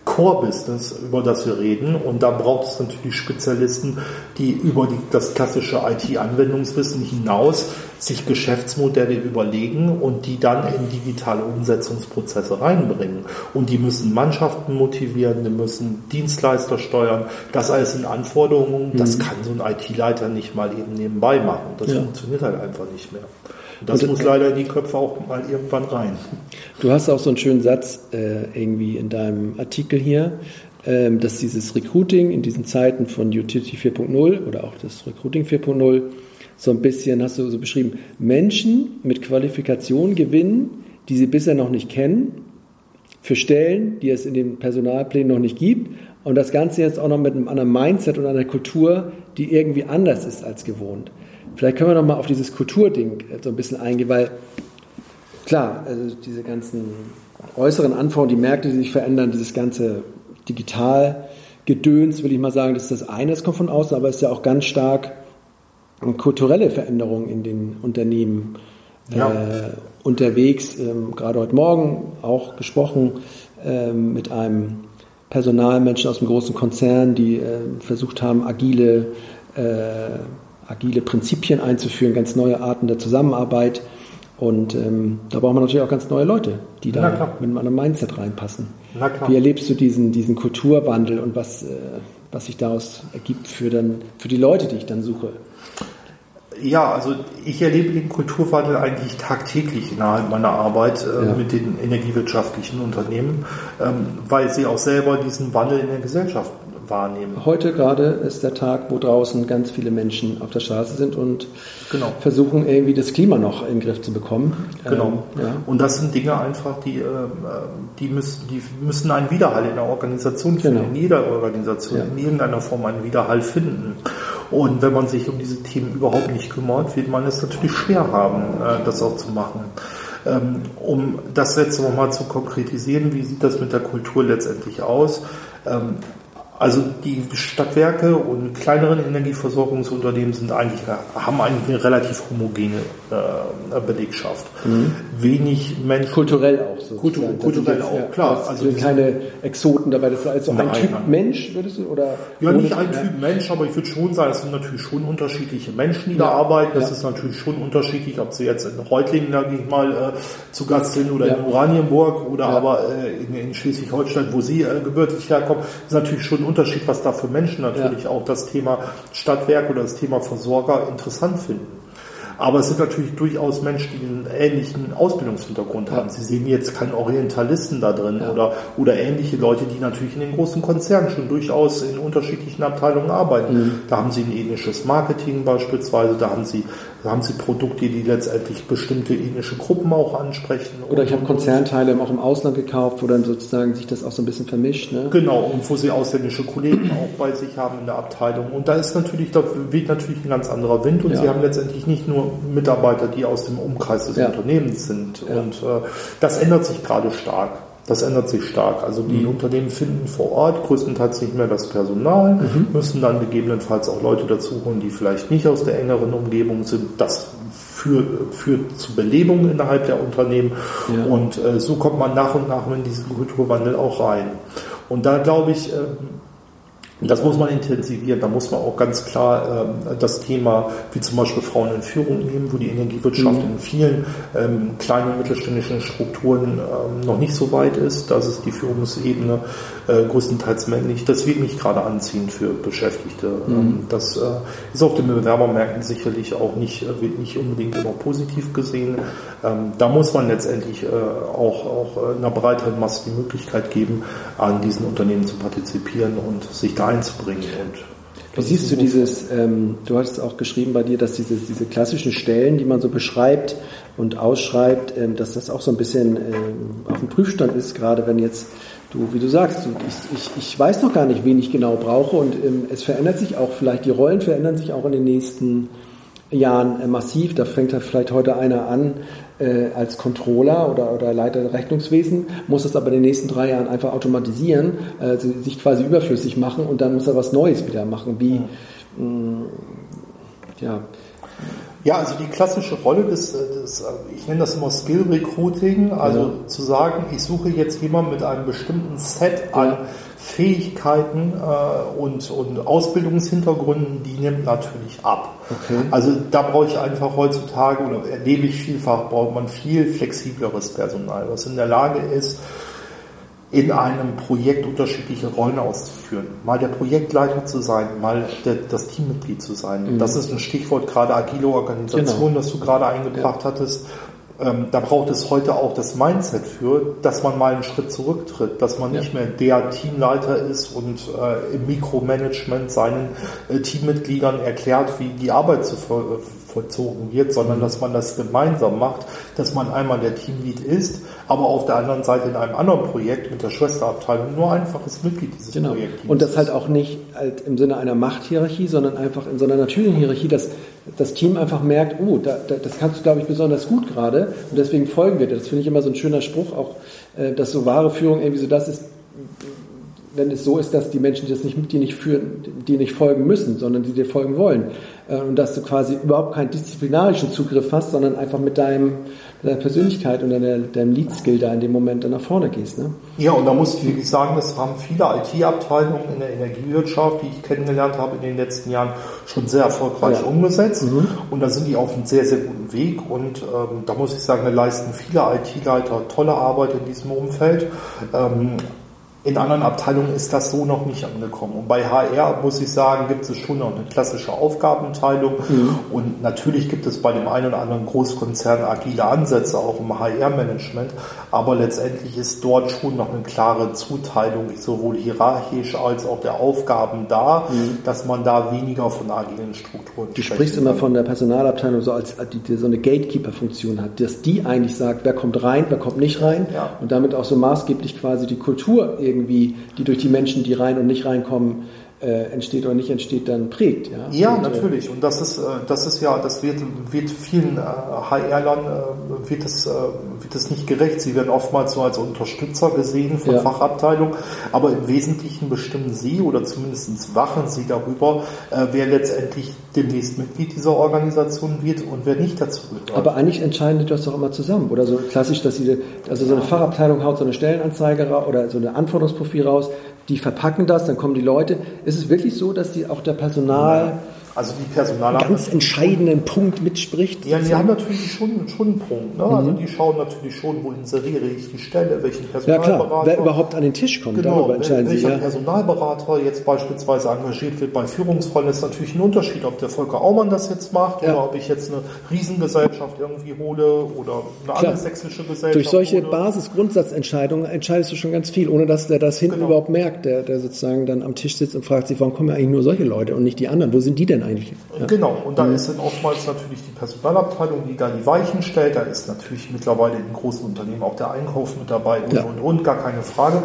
Core-Business, über das wir reden. Und da braucht es natürlich Spezialisten, die über die, das klassische IT-Anwendungswissen hinaus sich Geschäftsmodelle überlegen und die dann in digitale Umsetzungsprozesse reinbringen. Und die müssen Mannschaften motivieren, die müssen Dienstleister steuern. Das alles sind Anforderungen. Das mhm. kann so ein IT-Leiter nicht mal eben nebenbei machen. Das ja. funktioniert halt einfach nicht mehr. Das und, muss leider in die Köpfe auch mal irgendwann rein. Du hast auch so einen schönen Satz äh, irgendwie in deinem Artikel hier, ähm, dass dieses Recruiting in diesen Zeiten von Utility 4.0 oder auch das Recruiting 4.0 so ein bisschen, hast du so beschrieben, Menschen mit Qualifikation gewinnen, die sie bisher noch nicht kennen, für Stellen, die es in den Personalplänen noch nicht gibt. Und das Ganze jetzt auch noch mit einem anderen Mindset und einer Kultur, die irgendwie anders ist als gewohnt. Vielleicht können wir noch mal auf dieses Kulturding so ein bisschen eingehen, weil klar, also diese ganzen äußeren Anforderungen, die Märkte, die sich verändern, dieses ganze Digitalgedöns, will ich mal sagen, das ist das eine, das kommt von außen, aber es ist ja auch ganz stark kulturelle Veränderungen in den Unternehmen ja. äh, unterwegs. Ähm, gerade heute Morgen auch gesprochen ähm, mit einem Personalmenschen aus einem großen Konzern, die äh, versucht haben, agile, äh, agile Prinzipien einzuführen, ganz neue Arten der Zusammenarbeit. Und ähm, da braucht man natürlich auch ganz neue Leute, die da mit einem Mindset reinpassen. Wie erlebst du diesen, diesen Kulturwandel und was, äh, was sich daraus ergibt für, dann, für die Leute, die ich dann suche? Ja, also ich erlebe den Kulturwandel eigentlich tagtäglich innerhalb meiner Arbeit äh, ja. mit den energiewirtschaftlichen Unternehmen, ähm, weil sie auch selber diesen Wandel in der Gesellschaft wahrnehmen. Heute gerade ist der Tag, wo draußen ganz viele Menschen auf der Straße sind und genau. versuchen irgendwie das Klima noch in den Griff zu bekommen. Genau. Ähm, ja. Und das sind Dinge einfach, die, äh, die, müssen, die müssen einen Widerhall in der Organisation finden, genau. in jeder Organisation, ja. in irgendeiner Form einen Widerhall finden. Und wenn man sich um diese Themen überhaupt nicht kümmert, wird man es natürlich schwer haben, äh, das auch zu machen. Ähm, um das jetzt nochmal zu konkretisieren, wie sieht das mit der Kultur letztendlich aus? Also die Stadtwerke und kleineren Energieversorgungsunternehmen sind eigentlich, haben eigentlich eine relativ homogene äh, Belegschaft. Mhm. Wenig Menschen. Kulturell auch so. Kultur, kulturell auch, ja, klar. Also keine Exoten dabei. Das ist also nein, ein Typ nein. Mensch, würdest du? Oder ja, nicht ein ja. Typ Mensch, aber ich würde schon sagen, es sind natürlich schon unterschiedliche Menschen, die ja. da arbeiten. Das ist natürlich schon unterschiedlich, ob sie jetzt in Reutlingen, sage ich mal, äh, zu Gast sind oder in Oranienburg oder aber äh, in, in Schleswig-Holstein, wo sie äh, gebürtig herkommen. Das ist natürlich schon ein Unterschied, was da für Menschen natürlich ja. auch das Thema Stadtwerk oder das Thema Versorger interessant finden. Aber es sind natürlich durchaus Menschen, die einen ähnlichen Ausbildungshintergrund haben. Sie sehen jetzt keinen Orientalisten da drin ja. oder, oder ähnliche Leute, die natürlich in den großen Konzernen schon durchaus in unterschiedlichen Abteilungen arbeiten. Mhm. Da haben sie ein ähnliches Marketing beispielsweise, da haben sie da haben Sie Produkte, die letztendlich bestimmte ethnische Gruppen auch ansprechen. Oder ich habe Konzernteile auch im Ausland gekauft, wo dann sozusagen sich das auch so ein bisschen vermischt. Ne? Genau, und wo Sie ausländische Kollegen auch bei sich haben in der Abteilung. Und da ist natürlich, da weht natürlich ein ganz anderer Wind und ja. Sie haben letztendlich nicht nur Mitarbeiter, die aus dem Umkreis des ja. Unternehmens sind. Ja. Und äh, das ändert sich gerade stark. Das ändert sich stark. Also die mhm. Unternehmen finden vor Ort größtenteils nicht mehr das Personal, mhm. müssen dann gegebenenfalls auch Leute dazu holen, die vielleicht nicht aus der engeren Umgebung sind. Das führt, führt zu Belebung innerhalb der Unternehmen. Ja. Und äh, so kommt man nach und nach in diesen Kulturwandel auch rein. Und da glaube ich, äh, das muss man intensivieren. Da muss man auch ganz klar ähm, das Thema wie zum Beispiel Frauen in Führung nehmen, wo die Energiewirtschaft mhm. in vielen ähm, kleinen und mittelständischen Strukturen ähm, noch nicht so weit ist. Das ist die Führungsebene äh, größtenteils männlich. Das wird nicht gerade anziehen für Beschäftigte. Mhm. Ähm, das äh, ist auf den Bewerbermärkten sicherlich auch nicht, äh, wird nicht unbedingt immer positiv gesehen. Ähm, da muss man letztendlich äh, auch, auch äh, einer breiteren Masse die Möglichkeit geben, an diesen Unternehmen zu partizipieren und sich da einzubringen. Und wie siehst du dieses, ähm, du hast auch geschrieben bei dir, dass diese, diese klassischen Stellen, die man so beschreibt und ausschreibt, ähm, dass das auch so ein bisschen ähm, auf dem Prüfstand ist, gerade wenn jetzt du, wie du sagst, du, ich, ich, ich weiß noch gar nicht, wen ich genau brauche und ähm, es verändert sich auch vielleicht, die Rollen verändern sich auch in den nächsten Jahren äh, massiv. Da fängt vielleicht heute einer an äh, als Controller oder, oder Leiter Rechnungswesen, muss es aber in den nächsten drei Jahren einfach automatisieren, äh, sich quasi überflüssig machen und dann muss er was Neues wieder machen. Wie, mh, mm, ja. Ja, also die klassische Rolle des, des ich nenne das immer Skill Recruiting, also ja. zu sagen, ich suche jetzt jemanden mit einem bestimmten Set an ja. Fähigkeiten äh, und, und Ausbildungshintergründen, die nimmt natürlich ab. Okay. Also da brauche ich einfach heutzutage oder erlebe ich vielfach, braucht man viel flexibleres Personal, was in der Lage ist, in einem Projekt unterschiedliche Rollen auszuführen. Mal der Projektleiter zu sein, mal der, das Teammitglied zu sein. Mhm. Das ist ein Stichwort gerade agile Organisation, genau. das du gerade eingebracht ja. hattest. Ähm, da braucht es heute auch das Mindset für, dass man mal einen Schritt zurücktritt, dass man ja. nicht mehr der Teamleiter ist und äh, im Mikromanagement seinen äh, Teammitgliedern erklärt, wie die Arbeit zu voll, vollzogen wird, sondern dass man das gemeinsam macht, dass man einmal der Teamlead ist, aber auf der anderen Seite in einem anderen Projekt mit der Schwesterabteilung nur einfaches Mitglied dieses genau. Projekts Und das halt auch nicht halt im Sinne einer Machthierarchie, sondern einfach in so einer natürlichen Hierarchie, dass das Team einfach merkt, oh, da, da, das kannst du, glaube ich, besonders gut gerade und deswegen folgen wir dir. Das finde ich immer so ein schöner Spruch, auch, äh, dass so wahre Führung irgendwie so das ist, wenn es so ist, dass die Menschen, das nicht mit dir nicht führen, die nicht folgen müssen, sondern die dir folgen wollen. Äh, und dass du quasi überhaupt keinen disziplinarischen Zugriff hast, sondern einfach mit deinem, deiner Persönlichkeit und deiner, deinem Lead-Skill da in dem Moment dann nach vorne gehst. Ne? Ja, und da muss ich wirklich sagen, das haben viele IT-Abteilungen in der Energiewirtschaft, die ich kennengelernt habe in den letzten Jahren, schon sehr erfolgreich ja. umgesetzt. Mhm. Und da sind die auf einem sehr, sehr guten Weg. Und ähm, da muss ich sagen, da leisten viele IT-Leiter tolle Arbeit in diesem Umfeld. Ähm, in anderen Abteilungen ist das so noch nicht angekommen. Und bei HR muss ich sagen, gibt es schon noch eine klassische Aufgabenteilung. Mhm. Und natürlich gibt es bei dem einen oder anderen Großkonzern agile Ansätze auch im HR-Management. Aber letztendlich ist dort schon noch eine klare Zuteilung, sowohl hierarchisch als auch der Aufgaben da, mhm. dass man da weniger von agilen Strukturen Du sprichst immer von der Personalabteilung so als die, die so eine Gatekeeper-Funktion hat, dass die eigentlich sagt, wer kommt rein, wer kommt nicht rein ja. und damit auch so maßgeblich quasi die Kultur irgendwie irgendwie, die durch die Menschen, die rein und nicht reinkommen, äh, entsteht oder nicht entsteht, dann prägt. Ja, ja und, äh, natürlich. Und das ist, äh, das ist ja, das wird, wird vielen HR-Lern äh, wird, das, wird das nicht gerecht. Sie werden oftmals so als Unterstützer gesehen von ja. Fachabteilungen, aber im Wesentlichen bestimmen sie oder zumindest wachen sie darüber, wer letztendlich demnächst Mitglied dieser Organisation wird und wer nicht dazu gehört. Aber eigentlich entscheiden die das doch immer zusammen. Oder so klassisch, dass sie, also so eine Fachabteilung haut so eine Stellenanzeige oder so eine Anforderungsprofil raus, die verpacken das, dann kommen die Leute. Ist es wirklich so, dass die auch der Personal... Ja also die Personaler ganz entscheidenden Punkt mitspricht. Ja, die haben natürlich schon, schon einen Punkt. Ne? Also mhm. Also die schauen natürlich schon, wo inseriere ich die Stelle, welchen Personalberater. Ja klar, wer überhaupt an den Tisch kommt, genau, darüber entscheiden welcher sie. Welcher. Personalberater jetzt beispielsweise engagiert wird bei Führungsrollen, ist natürlich ein Unterschied, ob der Volker Aumann das jetzt macht ja. oder ob ich jetzt eine Riesengesellschaft irgendwie hole oder eine andere sächsische Gesellschaft. Durch solche Basis-Grundsatzentscheidungen entscheidest du schon ganz viel, ohne dass der das hinten genau. überhaupt merkt, der, der sozusagen dann am Tisch sitzt und fragt sich, warum kommen ja eigentlich nur solche Leute und nicht die anderen? Wo sind die denn eigentlich? Ja. Genau, und da mhm. ist dann oftmals natürlich die Personalabteilung, die da die Weichen stellt. Da ist natürlich mittlerweile in großen Unternehmen auch der Einkauf mit dabei und, ja. und, und, gar keine Frage.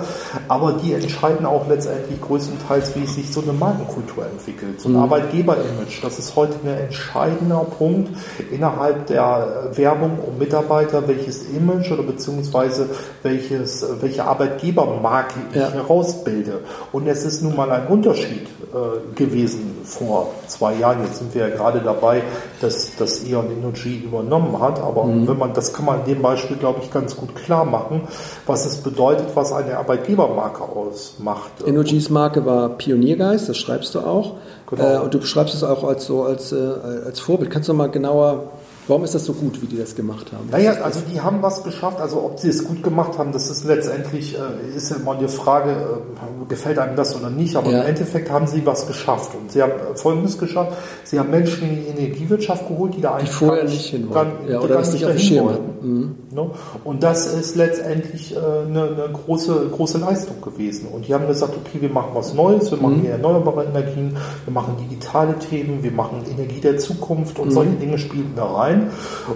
Aber die entscheiden auch letztendlich größtenteils, wie sich so eine Markenkultur entwickelt. So ein mhm. Arbeitgeberimage, das ist heute ein entscheidender Punkt innerhalb der Werbung um Mitarbeiter, welches Image oder beziehungsweise welches, welche Arbeitgebermarke ich ja. herausbilde. Und es ist nun mal ein Unterschied äh, gewesen vor zwei Jahren. Jetzt sind wir ja gerade dabei, dass das Eon Energy übernommen hat. Aber mhm. wenn man, das kann man in dem Beispiel, glaube ich, ganz gut klar machen, was es bedeutet, was eine Arbeitgebermarke ausmacht. Energies Marke war Pioniergeist, das schreibst du auch. Genau. Äh, und du beschreibst es auch als so als, äh, als Vorbild. Kannst du mal genauer Warum ist das so gut, wie die das gemacht haben? naja, also die haben was geschafft. Also ob sie es gut gemacht haben, das ist letztendlich, äh, ist immer die Frage, äh, gefällt einem das oder nicht. Aber ja. im Endeffekt haben sie was geschafft. Und sie haben Folgendes geschafft. Sie haben Menschen in die Energiewirtschaft geholt, die da eigentlich die vorher nicht hin wollten. Ja, oder das nicht auf dem Schirm hatten. Mhm. Ne? Und das ist letztendlich äh, eine, eine, große, große Leistung gewesen. Und die haben gesagt, okay, wir machen was Neues, wir machen mhm. hier erneuerbare Energien, wir machen digitale Themen, wir machen Energie der Zukunft und mhm. solche Dinge spielen da rein.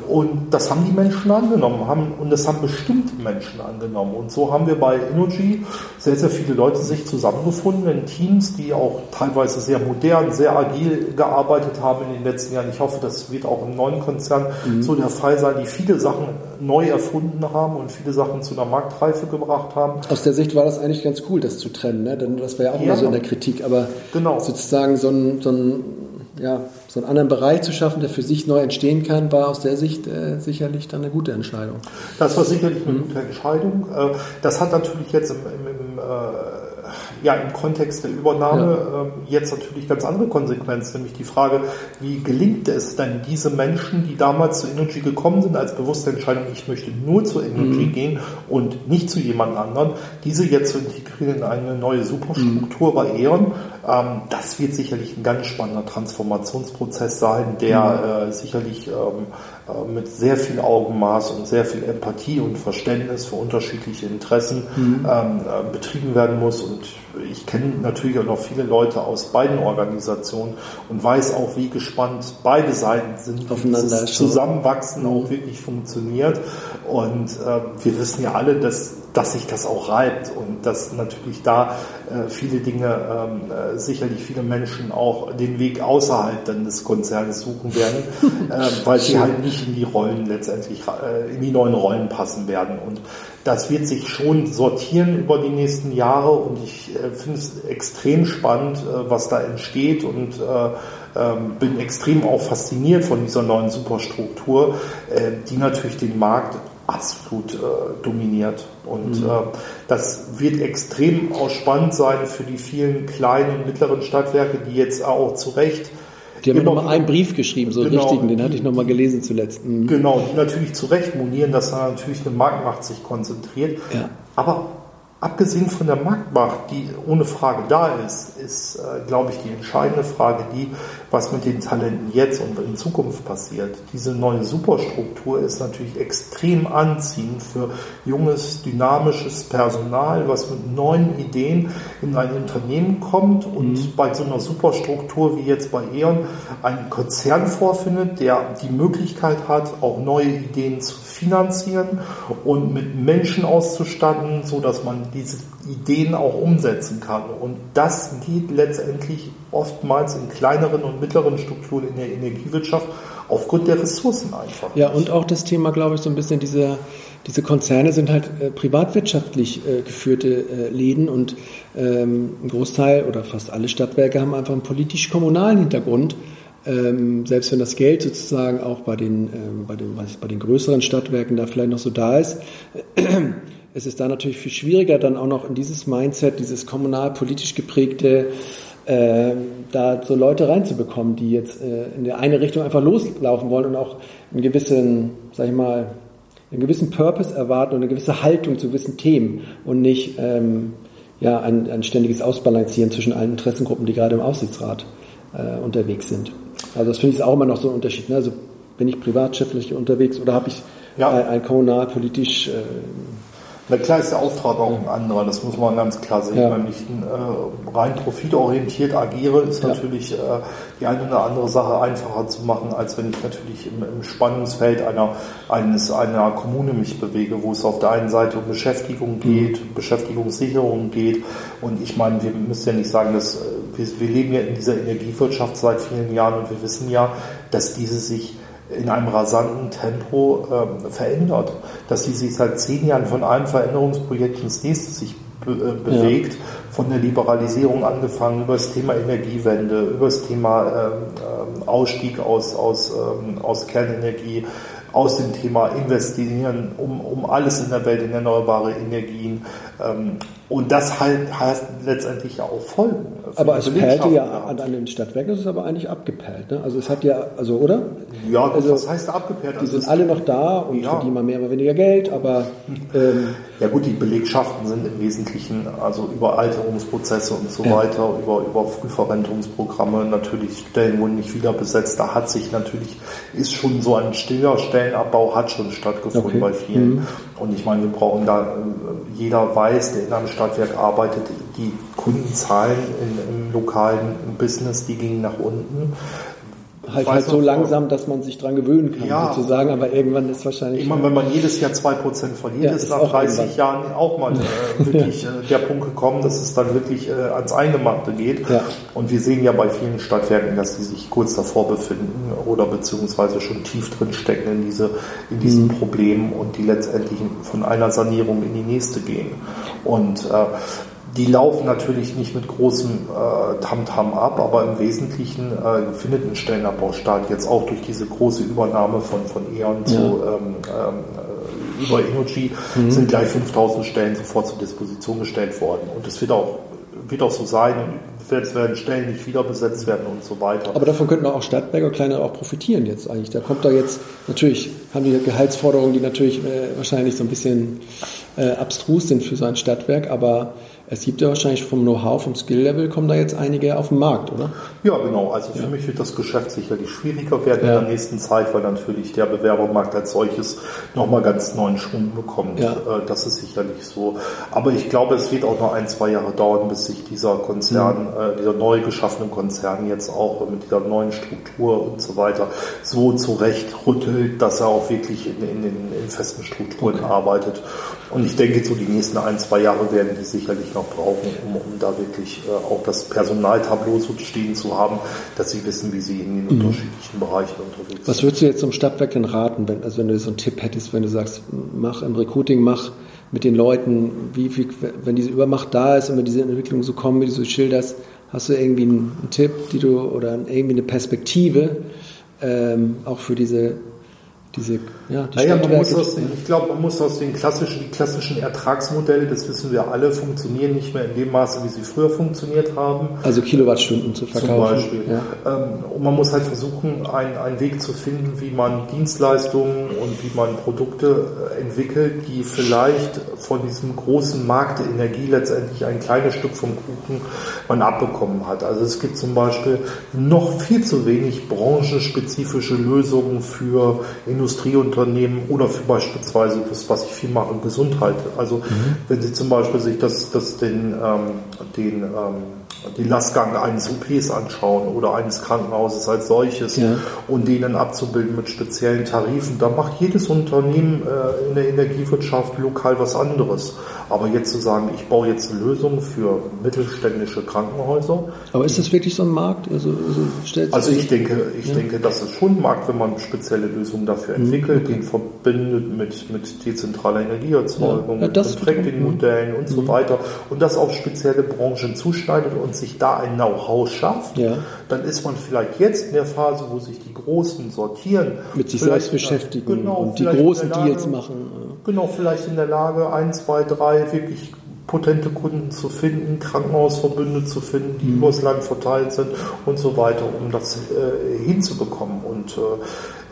Und das haben die Menschen angenommen haben, und das haben bestimmte Menschen angenommen. Und so haben wir bei Energy sehr, sehr viele Leute sich zusammengefunden in Teams, die auch teilweise sehr modern, sehr agil gearbeitet haben in den letzten Jahren. Ich hoffe, das wird auch im neuen Konzern mhm. so der Fall sein, die viele Sachen neu erfunden haben und viele Sachen zu einer Marktreife gebracht haben. Aus der Sicht war das eigentlich ganz cool, das zu trennen, ne? denn das war ja auch ja, immer so in der Kritik, aber genau. sozusagen so ein, so ein ja, so einen anderen Bereich zu schaffen, der für sich neu entstehen kann, war aus der Sicht äh, sicherlich dann eine gute Entscheidung. Das war sicherlich eine mhm. gute Entscheidung. Äh, das hat natürlich jetzt im, im, im äh, ja, im Kontext der Übernahme ja. ähm, jetzt natürlich ganz andere Konsequenzen, nämlich die Frage, wie gelingt es denn diese Menschen, die damals zu Energy gekommen sind, als bewusste Entscheidung, ich möchte nur zu Energy mhm. gehen und nicht zu jemand anderen, diese jetzt zu integrieren in eine neue Superstruktur mhm. bei E.ON, Ähm, das wird sicherlich ein ganz spannender Transformationsprozess sein, der mhm. äh, sicherlich ähm, äh, mit sehr viel Augenmaß und sehr viel Empathie und Verständnis für unterschiedliche Interessen mhm. ähm, äh, betrieben werden muss. Und ich kenne natürlich auch noch viele Leute aus beiden Organisationen und weiß auch, wie gespannt beide Seiten sind, wie dieses Zusammenwachsen auch wirklich funktioniert. Und äh, wir wissen ja alle, dass dass sich das auch reibt und dass natürlich da äh, viele Dinge, ähm, äh, sicherlich viele Menschen auch den Weg außerhalb dann des Konzernes suchen werden, äh, weil sie halt nicht in die Rollen letztendlich, äh, in die neuen Rollen passen werden. Und das wird sich schon sortieren über die nächsten Jahre und ich äh, finde es extrem spannend, äh, was da entsteht und ähm, bin extrem auch fasziniert von dieser neuen Superstruktur, die natürlich den Markt absolut äh, dominiert. Und mhm. äh, das wird extrem auch spannend sein für die vielen kleinen und mittleren Stadtwerke, die jetzt auch zu Recht die haben noch mal einen Brief geschrieben, so genau, richtigen, den hatte ich noch mal gelesen zuletzt. Mhm. Genau, die natürlich zu Recht monieren, dass da natürlich eine Marktmacht sich konzentriert. Ja. Aber Abgesehen von der Marktmacht, die ohne Frage da ist, ist, äh, glaube ich, die entscheidende Frage die, was mit den Talenten jetzt und in Zukunft passiert. Diese neue Superstruktur ist natürlich extrem anziehend für junges, dynamisches Personal, was mit neuen Ideen in ein Unternehmen kommt und mhm. bei so einer Superstruktur wie jetzt bei E.ON einen Konzern vorfindet, der die Möglichkeit hat, auch neue Ideen zu finanzieren und mit Menschen auszustatten, so dass man diese Ideen auch umsetzen kann. Und das geht letztendlich oftmals in kleineren und mittleren Strukturen in der Energiewirtschaft aufgrund der Ressourcen einfach. Ja, und auch das Thema, glaube ich, so ein bisschen diese, diese Konzerne sind halt äh, privatwirtschaftlich äh, geführte äh, Läden und ähm, ein Großteil oder fast alle Stadtwerke haben einfach einen politisch-kommunalen Hintergrund. Ähm, selbst wenn das Geld sozusagen auch bei den, ähm, bei, den, bei den größeren Stadtwerken da vielleicht noch so da ist, es ist da natürlich viel schwieriger, dann auch noch in dieses Mindset, dieses kommunal-politisch geprägte, äh, da so Leute reinzubekommen, die jetzt äh, in der eine Richtung einfach loslaufen wollen und auch einen gewissen, sag ich mal, einen gewissen Purpose erwarten und eine gewisse Haltung zu gewissen Themen und nicht ähm, ja, ein, ein ständiges Ausbalancieren zwischen allen Interessengruppen, die gerade im Aufsichtsrat äh, unterwegs sind. Also das finde ich auch immer noch so ein Unterschied. Ne? Also bin ich privatschriftlich unterwegs oder habe ich ja. ein, ein kommunalpolitisch äh, na klar ist der Auftrag auch ein anderer, das muss man ganz klar sehen. Ja. Wenn ich äh, rein profitorientiert agiere, ist ja. natürlich äh, die eine oder andere Sache einfacher zu machen, als wenn ich natürlich im, im Spannungsfeld einer, eines, einer Kommune mich bewege, wo es auf der einen Seite um Beschäftigung geht, mhm. Beschäftigungssicherung geht. Und ich meine, wir müssen ja nicht sagen, dass äh, wir, wir leben ja in dieser Energiewirtschaft seit vielen Jahren und wir wissen ja, dass diese sich in einem rasanten Tempo äh, verändert, dass sie sich seit zehn Jahren von einem Veränderungsprojekt ins nächste sich be äh, bewegt, ja. von der Liberalisierung angefangen über das Thema Energiewende, über das Thema äh, Ausstieg aus, aus, ähm, aus Kernenergie, aus dem Thema Investieren, um, um alles in der Welt in erneuerbare Energien. Ähm, und das halt, heißt letztendlich ja auch Folgen. Aber es perlte ja an, an den Stadtwerken, ist es aber eigentlich abgeperlt. Ne? Also es hat ja, also oder? Ja, also, was heißt abgeperlt? Die also sind alle noch da und ja. verdienen mal mehr, mal weniger Geld, aber... Ähm, ja gut, die Belegschaften sind im Wesentlichen also über Alterungsprozesse und so ja. weiter, über, über Frühverrentungsprogramme, natürlich Stellen wurden nicht wieder besetzt. Da hat sich natürlich, ist schon so ein stiller Stellenabbau hat schon stattgefunden okay. bei vielen. Mhm. Und ich meine, wir brauchen da, äh, jeder weiß, der in einem Stadtwerk arbeitet, die Kundenzahlen in, im lokalen Business, die gingen nach unten halt, halt so langsam, dass man sich dran gewöhnen kann, ja, sozusagen, aber irgendwann ist wahrscheinlich. Ich meine, wenn man jedes Jahr 2% verliert, ja, ist, ist nach 30 irgendwann. Jahren auch mal äh, wirklich äh, der Punkt gekommen, dass es dann wirklich äh, ans Eingemachte geht. Ja. Und wir sehen ja bei vielen Stadtwerken, dass die sich kurz davor befinden oder beziehungsweise schon tief drin stecken in diese, in diesen mhm. Problemen und die letztendlich von einer Sanierung in die nächste gehen. Und äh, die laufen natürlich nicht mit großem äh, Tamtam -Tam ab, aber im Wesentlichen äh, findet ein Stellenabbau statt. Jetzt auch durch diese große Übernahme von, von E.ON zu ähm, ähm, über Energy mhm. sind gleich 5000 Stellen sofort zur Disposition gestellt worden. Und es wird auch, wird auch so sein. Es werden Stellen nicht wieder besetzt werden und so weiter. Aber davon könnten auch Stadtwerke kleinere auch profitieren jetzt eigentlich. Da kommt da jetzt, natürlich haben die Gehaltsforderungen, die natürlich äh, wahrscheinlich so ein bisschen äh, abstrus sind für so ein Stadtwerk, aber Es gibt ja wahrscheinlich vom Know-how, vom Skill-Level kommen da jetzt einige auf den Markt, oder? Ja, genau. Also für ja. mich wird das Geschäft sicherlich schwieriger werden ja. in der nächsten Zeit, weil natürlich der Bewerbermarkt als solches nochmal ganz neuen Schwung bekommt. Ja. Äh, das ist sicherlich so. Aber ich glaube, es wird auch noch ein, zwei Jahre dauern, bis sich dieser Konzern, mhm. dieser neu geschaffene Konzern jetzt auch mit dieser neuen Struktur und so weiter so zurechtrüttelt, dass er auch wirklich in, in, in, in festen Strukturen okay. arbeitet. Und ich denke, so die nächsten ein, zwei Jahre werden die sicherlich noch brauchen, um, um da wirklich äh, auch das Personaltableau so stehen zu haben, dass sie wissen, wie sie in den mhm. unterschiedlichen Bereichen unterwegs sind. Was würdest du jetzt zum Stadtwerk denn raten, wenn, also wenn du so einen Tipp hättest, wenn du sagst, mach im Recruiting, mach mit den Leuten, wie, wie, wenn diese Übermacht da ist und wenn diese Entwicklungen so kommen, wie du so schilderst, hast du irgendwie einen, einen Tipp, die du oder irgendwie eine Perspektive ähm, auch für diese diese, ja, die naja, man muss aus den, ich glaube, man muss aus den klassischen, die klassischen Ertragsmodelle, das wissen wir alle, funktionieren nicht mehr in dem Maße, wie sie früher funktioniert haben. Also Kilowattstunden zu verkaufen. Zum Beispiel. Ja. Ähm, und man muss halt versuchen, einen, einen Weg zu finden, wie man Dienstleistungen und wie man Produkte äh, entwickelt, die vielleicht von diesem großen Markt der Energie letztendlich ein kleines Stück vom Kuchen man abbekommen hat. Also es gibt zum Beispiel noch viel zu wenig branchenspezifische Lösungen für Industrie Industrieunternehmen oder für beispielsweise das, was ich viel mache, Gesundheit. Also mhm. wenn Sie zum Beispiel sich das, das den, ähm, den, ähm, den Lastgang eines OPs anschauen oder eines Krankenhauses als solches ja. und denen abzubilden mit speziellen Tarifen, da macht jedes Unternehmen äh, in der Energiewirtschaft lokal was anderes. Aber jetzt zu sagen, ich baue jetzt eine Lösung für mittelständische Krankenhäuser. Aber ist das wirklich so ein Markt? Also, also, also ich denke, ich ja. denke, das ist schon ein Markt, wenn man spezielle Lösungen dafür mhm, entwickelt, okay. den verbindet mit, mit dezentraler Energieerzeugung, ja. Ja, mit Contracting-Modellen und so mhm. weiter und das auf spezielle Branchen zuschneidet und sich da ein Know-how schafft, ja. dann ist man vielleicht jetzt in der Phase, wo sich die Großen sortieren. Mit sich selbst beschäftigen genau, und die großen Lage, Deals machen. Genau, vielleicht in der Lage, ein, zwei, drei wirklich potente Kunden zu finden, Krankenhausverbünde zu finden, die mhm. übers Land verteilt sind und so weiter, um das äh, hinzubekommen. Und äh,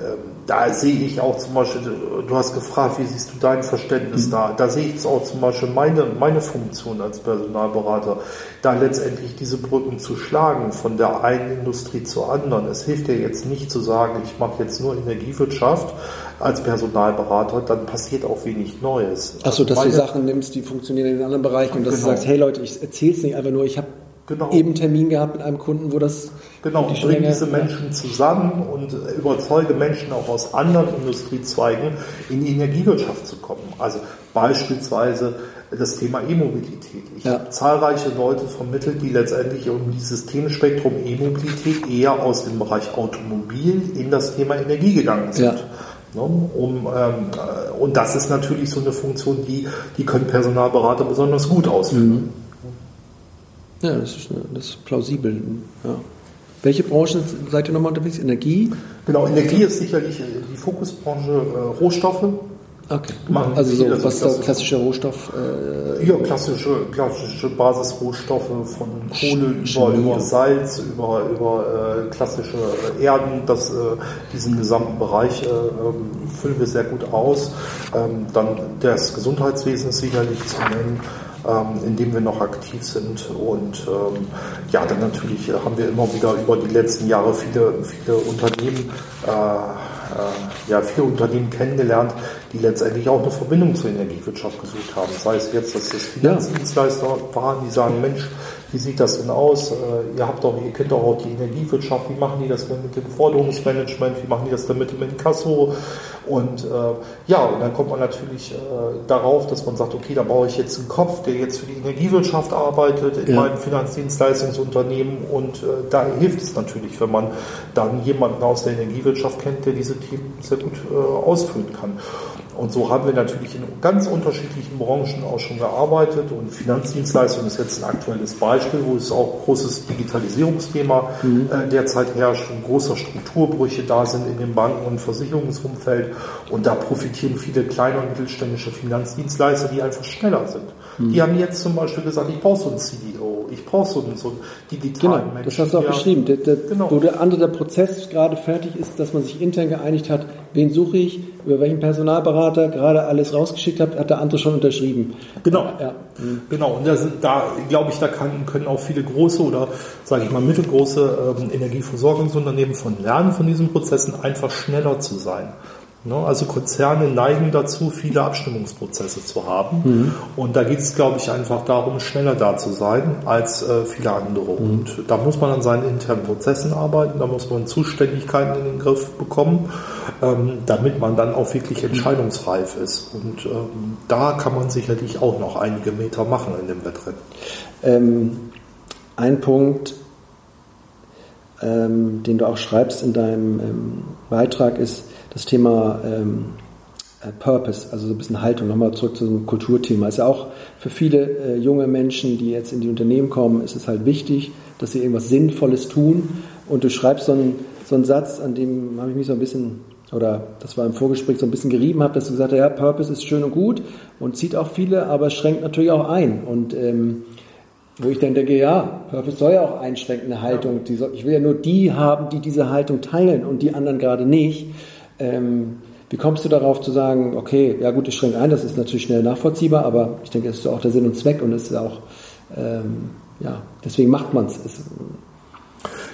da sehe ich auch zum Beispiel, du hast gefragt, wie siehst du dein Verständnis mhm. da? Da sehe ich jetzt auch zum Beispiel meine, meine Funktion als Personalberater, da letztendlich diese Brücken zu schlagen von der einen Industrie zur anderen. Es hilft ja jetzt nicht zu sagen, ich mache jetzt nur Energiewirtschaft, als Personalberater, dann passiert auch wenig Neues. Achso, dass Meine, du Sachen nimmst, die funktionieren in anderen Bereichen und dass genau. du sagst, hey Leute, ich erzähle es nicht einfach nur, ich habe genau. eben Termin gehabt mit einem Kunden, wo das... Genau, die bring diese Menschen zusammen und überzeuge Menschen auch aus anderen Industriezweigen in die Energiewirtschaft zu kommen. Also beispielsweise das Thema E-Mobilität. Ich ja. habe zahlreiche Leute vermittelt, die letztendlich um dieses Themenspektrum E-Mobilität eher aus dem Bereich Automobil in das Thema Energie gegangen sind. Ja. Ne, um, ähm, und das ist natürlich so eine Funktion, die, die können Personalberater besonders gut ausführen. Mhm. Ja, das ist, das ist plausibel. Ja. Welche Branchen seid ihr nochmal unterwegs? Energie? Genau, Energie ist sicherlich die Fokusbranche äh, Rohstoffe. Okay. Also so, was ist der klassische Rohstoff? Äh, ja, klassische, klassische Basisrohstoffe von Kohle über, über Salz, über, über äh, klassische Erden. Das, äh, diesen gesamten Bereich äh, ähm, füllen wir sehr gut aus. Ähm, dann das Gesundheitswesen ist sicherlich zu nennen. Ähm, in dem wir noch aktiv sind. Und ähm, ja, dann natürlich haben wir immer wieder über die letzten Jahre viele, viele Unternehmen äh, äh, ja, viele Unternehmen kennengelernt, die letztendlich auch eine Verbindung zur Energiewirtschaft gesucht haben. Sei es jetzt, dass das Finanzdienstleister waren, die sagen, Mensch, wie sieht das denn aus? Äh, ihr habt doch, ihr kennt doch auch die Energiewirtschaft, wie machen die das denn mit dem Forderungsmanagement, wie machen die das denn mit dem Inkasso? Und äh, ja, und dann kommt man natürlich äh, darauf, dass man sagt, okay, da brauche ich jetzt einen Kopf, der jetzt für die Energiewirtschaft arbeitet in ja. meinem Finanzdienstleistungsunternehmen und äh, da hilft es natürlich, wenn man dann jemanden aus der Energiewirtschaft kennt, der diese Themen sehr gut äh, ausfüllen kann. Und so haben wir natürlich in ganz unterschiedlichen Branchen auch schon gearbeitet und Finanzdienstleistung ist jetzt ein aktuelles Beispiel, wo es auch großes Digitalisierungsthema mhm. äh, derzeit herrscht und große Strukturbrüche da sind in dem Banken- und Versicherungsumfeld und da profitieren viele kleine und mittelständische Finanzdienstleister, die einfach schneller sind. Mhm. Die haben jetzt zum Beispiel gesagt, ich brauche so ein CDO, Ich brauche so, einen, so einen digitalen genau, Menschen. Das hast du auch ja, beschrieben. Der, der, genau. Wo der andere der Prozess gerade fertig ist, dass man sich intern geeinigt hat, wen suche ich, über welchen Personalberater gerade alles rausgeschickt hat, hat der andere schon unterschrieben. Genau. Ja. Genau. Und da, da glaube ich, da kann, können auch viele große oder sage ich mal mittelgroße ähm, Energieversorgungsunternehmen von lernen, von diesen Prozessen einfach schneller zu sein. Ne? Also Konzerne neigen dazu, viele Abstimmungsprozesse zu haben. Mhm. Und da geht es, glaube ich, einfach darum, schneller da zu sein als äh, viele andere. Mhm. Und da muss man an seinen internen Prozessen arbeiten, da muss man Zuständigkeiten in den Griff bekommen, ähm, damit man dann auch wirklich entscheidungsreif ist. Und ähm, da kann man sicherlich auch noch einige Meter machen in dem Wettrennen. Ähm, ein Punkt, ähm, den du auch schreibst in deinem ähm, Beitrag, ist, das Thema ähm, äh, Purpose, also so ein bisschen Haltung, nochmal zurück zu zum Kulturthema. Ist ja auch für viele äh, junge Menschen, die jetzt in die Unternehmen kommen, ist es halt wichtig, dass sie irgendwas Sinnvolles tun. Und du schreibst so einen, so einen Satz, an dem habe ich mich so ein bisschen, oder das war im Vorgespräch so ein bisschen gerieben habe, dass du gesagt hast, ja, Purpose ist schön und gut und zieht auch viele, aber schränkt natürlich auch ein. Und ähm, wo ich dann denke, ja, Purpose soll ja auch einschränkende Haltung. Soll, ich will ja nur die haben, die diese Haltung teilen und die anderen gerade nicht. Ähm, wie kommst du darauf zu sagen, okay, ja gut, ich schränke ein, das ist natürlich schnell nachvollziehbar, aber ich denke, es ist auch der Sinn und Zweck und es ist auch, ähm, ja, deswegen macht man es.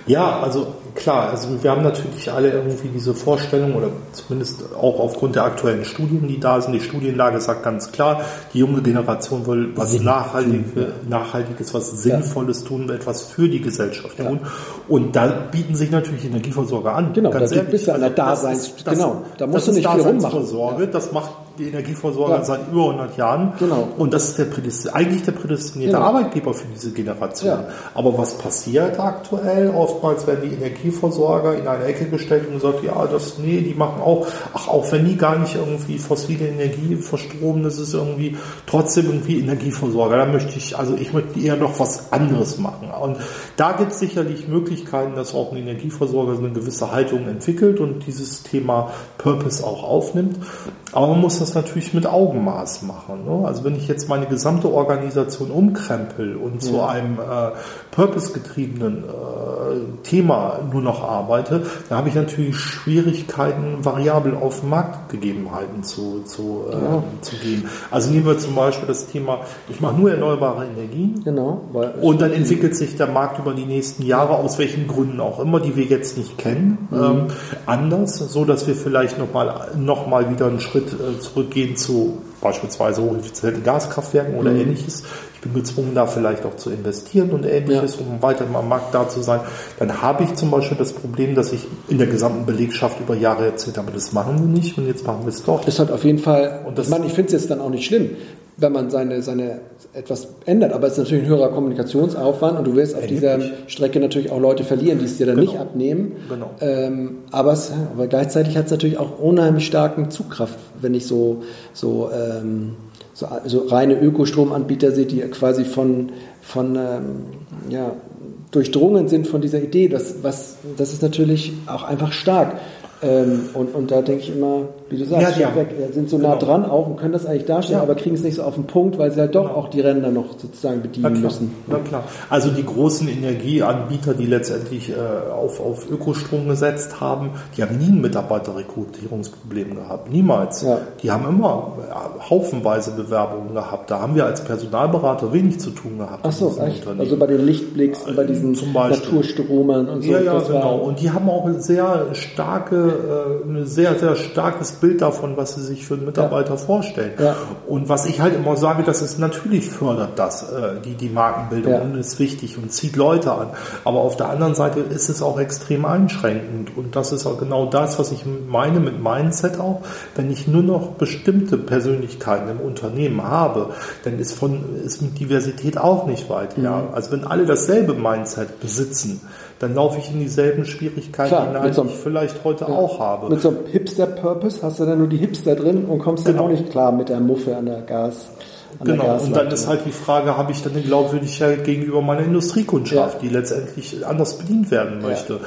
Ja, also klar, also wir haben natürlich alle irgendwie diese Vorstellung oder zumindest auch aufgrund der aktuellen Studien, die da sind. Die Studienlage sagt ganz klar, die junge Generation will was nachhaltig, Nachhaltiges, was Sinnvolles tun, etwas für die Gesellschaft tun. Ja. Und da bieten sich natürlich Energieversorger an. Genau, ganz da bist du an der Daseins, das, genau, da musst du nicht viel rummachen. Ja. Das macht die Energieversorger ja. seit über 100 Jahren. Genau. Und das ist der eigentlich der prädestinierte genau. Arbeitgeber für diese Generation. Ja. Aber was passiert aktuell? Oftmals werden die Energieversorger in eine Ecke gestellt und gesagt, ja, das, nee, die machen auch, ach, auch wenn die gar nicht irgendwie fossile Energie verstromen, das ist irgendwie trotzdem irgendwie Energieversorger. Da möchte ich, also ich möchte eher noch was anderes machen. Und da gibt es sicherlich Möglichkeiten, dass auch ein Energieversorger eine gewisse Haltung entwickelt und dieses Thema Purpose auch aufnimmt. Aber man muss das natürlich mit Augenmaß machen. Ne? Also wenn ich jetzt meine gesamte Organisation umkrempel und ja. zu einem äh, purpose-getriebenen äh, Thema nur noch arbeite, dann habe ich natürlich Schwierigkeiten, variabel auf Marktgegebenheiten zu, zu, äh, ja. zu gehen. Also nehmen wir zum Beispiel das Thema, ich mache nur erneuerbare Energien. Genau. und dann entwickelt sich der Markt über die nächsten Jahre, aus welchen Gründen auch immer, die wir jetzt nicht kennen, mhm. ähm, anders, so dass wir vielleicht nochmal noch mal wieder einen Schritt äh, zurückgehen zu beispielsweise hocheffizienten Gaskraftwerken oder mhm. ähnliches. Ich bin gezwungen, da vielleicht auch zu investieren und ähnliches, ja. um weiter am Markt da zu sein. Dann habe ich zum Beispiel das Problem, dass ich in der gesamten Belegschaft über Jahre erzählt habe, das machen wir nicht und jetzt machen wir es doch. Das hat auf jeden Fall, und das, ich meine, ich finde es jetzt dann auch nicht schlimm, wenn man seine, seine etwas ändert. Aber es ist natürlich ein höherer Kommunikationsaufwand und du wirst auf dieser Strecke natürlich auch Leute verlieren, die es dir dann genau. nicht abnehmen. Genau. Ähm, aber, es, aber gleichzeitig hat es natürlich auch unheimlich starken Zugkraft, wenn ich so, so, ähm, so, so reine Ökostromanbieter sehe, die quasi von, von ähm, ja, durchdrungen sind von dieser Idee. Das, was, das ist natürlich auch einfach stark. Ähm, und, und da denke ich immer, wie du sagst, ja, weg, sind so nah genau. dran auch und können das eigentlich darstellen, ja. aber kriegen es nicht so auf den Punkt, weil sie halt doch genau. auch die Ränder noch sozusagen bedienen müssen. Na klar. Also die großen Energieanbieter, die letztendlich äh, auf, auf Ökostrom gesetzt haben, die haben nie ein Mitarbeiterrekrutierungsproblem gehabt. Niemals. Ja. Die haben immer äh, haufenweise Bewerbungen gehabt. Da haben wir als Personalberater wenig zu tun gehabt. Ach so, echt? Also bei den Lichtblicks und bei diesen Zum Naturstromern und so. Ja, ja, genau. Und die haben auch sehr starke äh, ein sehr, sehr starkes Bild davon, was sie sich für einen Mitarbeiter ja. vorstellen. Ja. Und was ich halt immer sage, das ist natürlich fördert das äh, die, die Markenbildung ja. und ist wichtig und zieht Leute an. Aber auf der anderen Seite ist es auch extrem einschränkend. Und das ist auch genau das, was ich meine mit Mindset auch. Wenn ich nur noch bestimmte Persönlichkeiten im Unternehmen habe, dann ist von, ist mit Diversität auch nicht weit. Mhm. Ja. Also wenn alle dasselbe Mindset besitzen, dann laufe ich in dieselben Schwierigkeiten Klar, hinein, so die ich vielleicht heute ja, auch habe. Mit so einem Hipster-Purpose hast du dann nur die Hipster drin und kommst genau. dann auch nicht klar mit der Muffe an der Gas. genau. Und dann ist halt die Frage, habe ich dann eine Glaubwürdigkeit gegenüber meiner Industriekundschaft, ja. die letztendlich anders bedient werden möchte. Ja.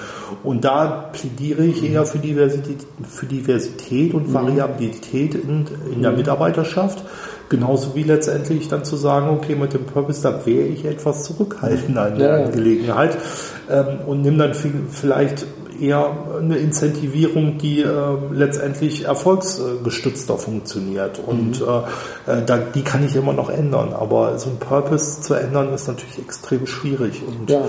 Und da plädiere ich eher für Diversität, für Diversität und mhm. Variabilität in, in der mhm. Mitarbeiterschaft. Genauso wie letztendlich dann zu sagen, okay, mit dem Purpose, da wäre ich etwas zurückhaltender in der ja. Gelegenheit ähm, und nimm dann vielleicht eher eine Incentivierung, die äh, letztendlich erfolgsgestützter funktioniert. Und mhm. äh, da, die kann ich immer noch ändern. Aber so ein Purpose zu ändern ist natürlich extrem schwierig. Und ja.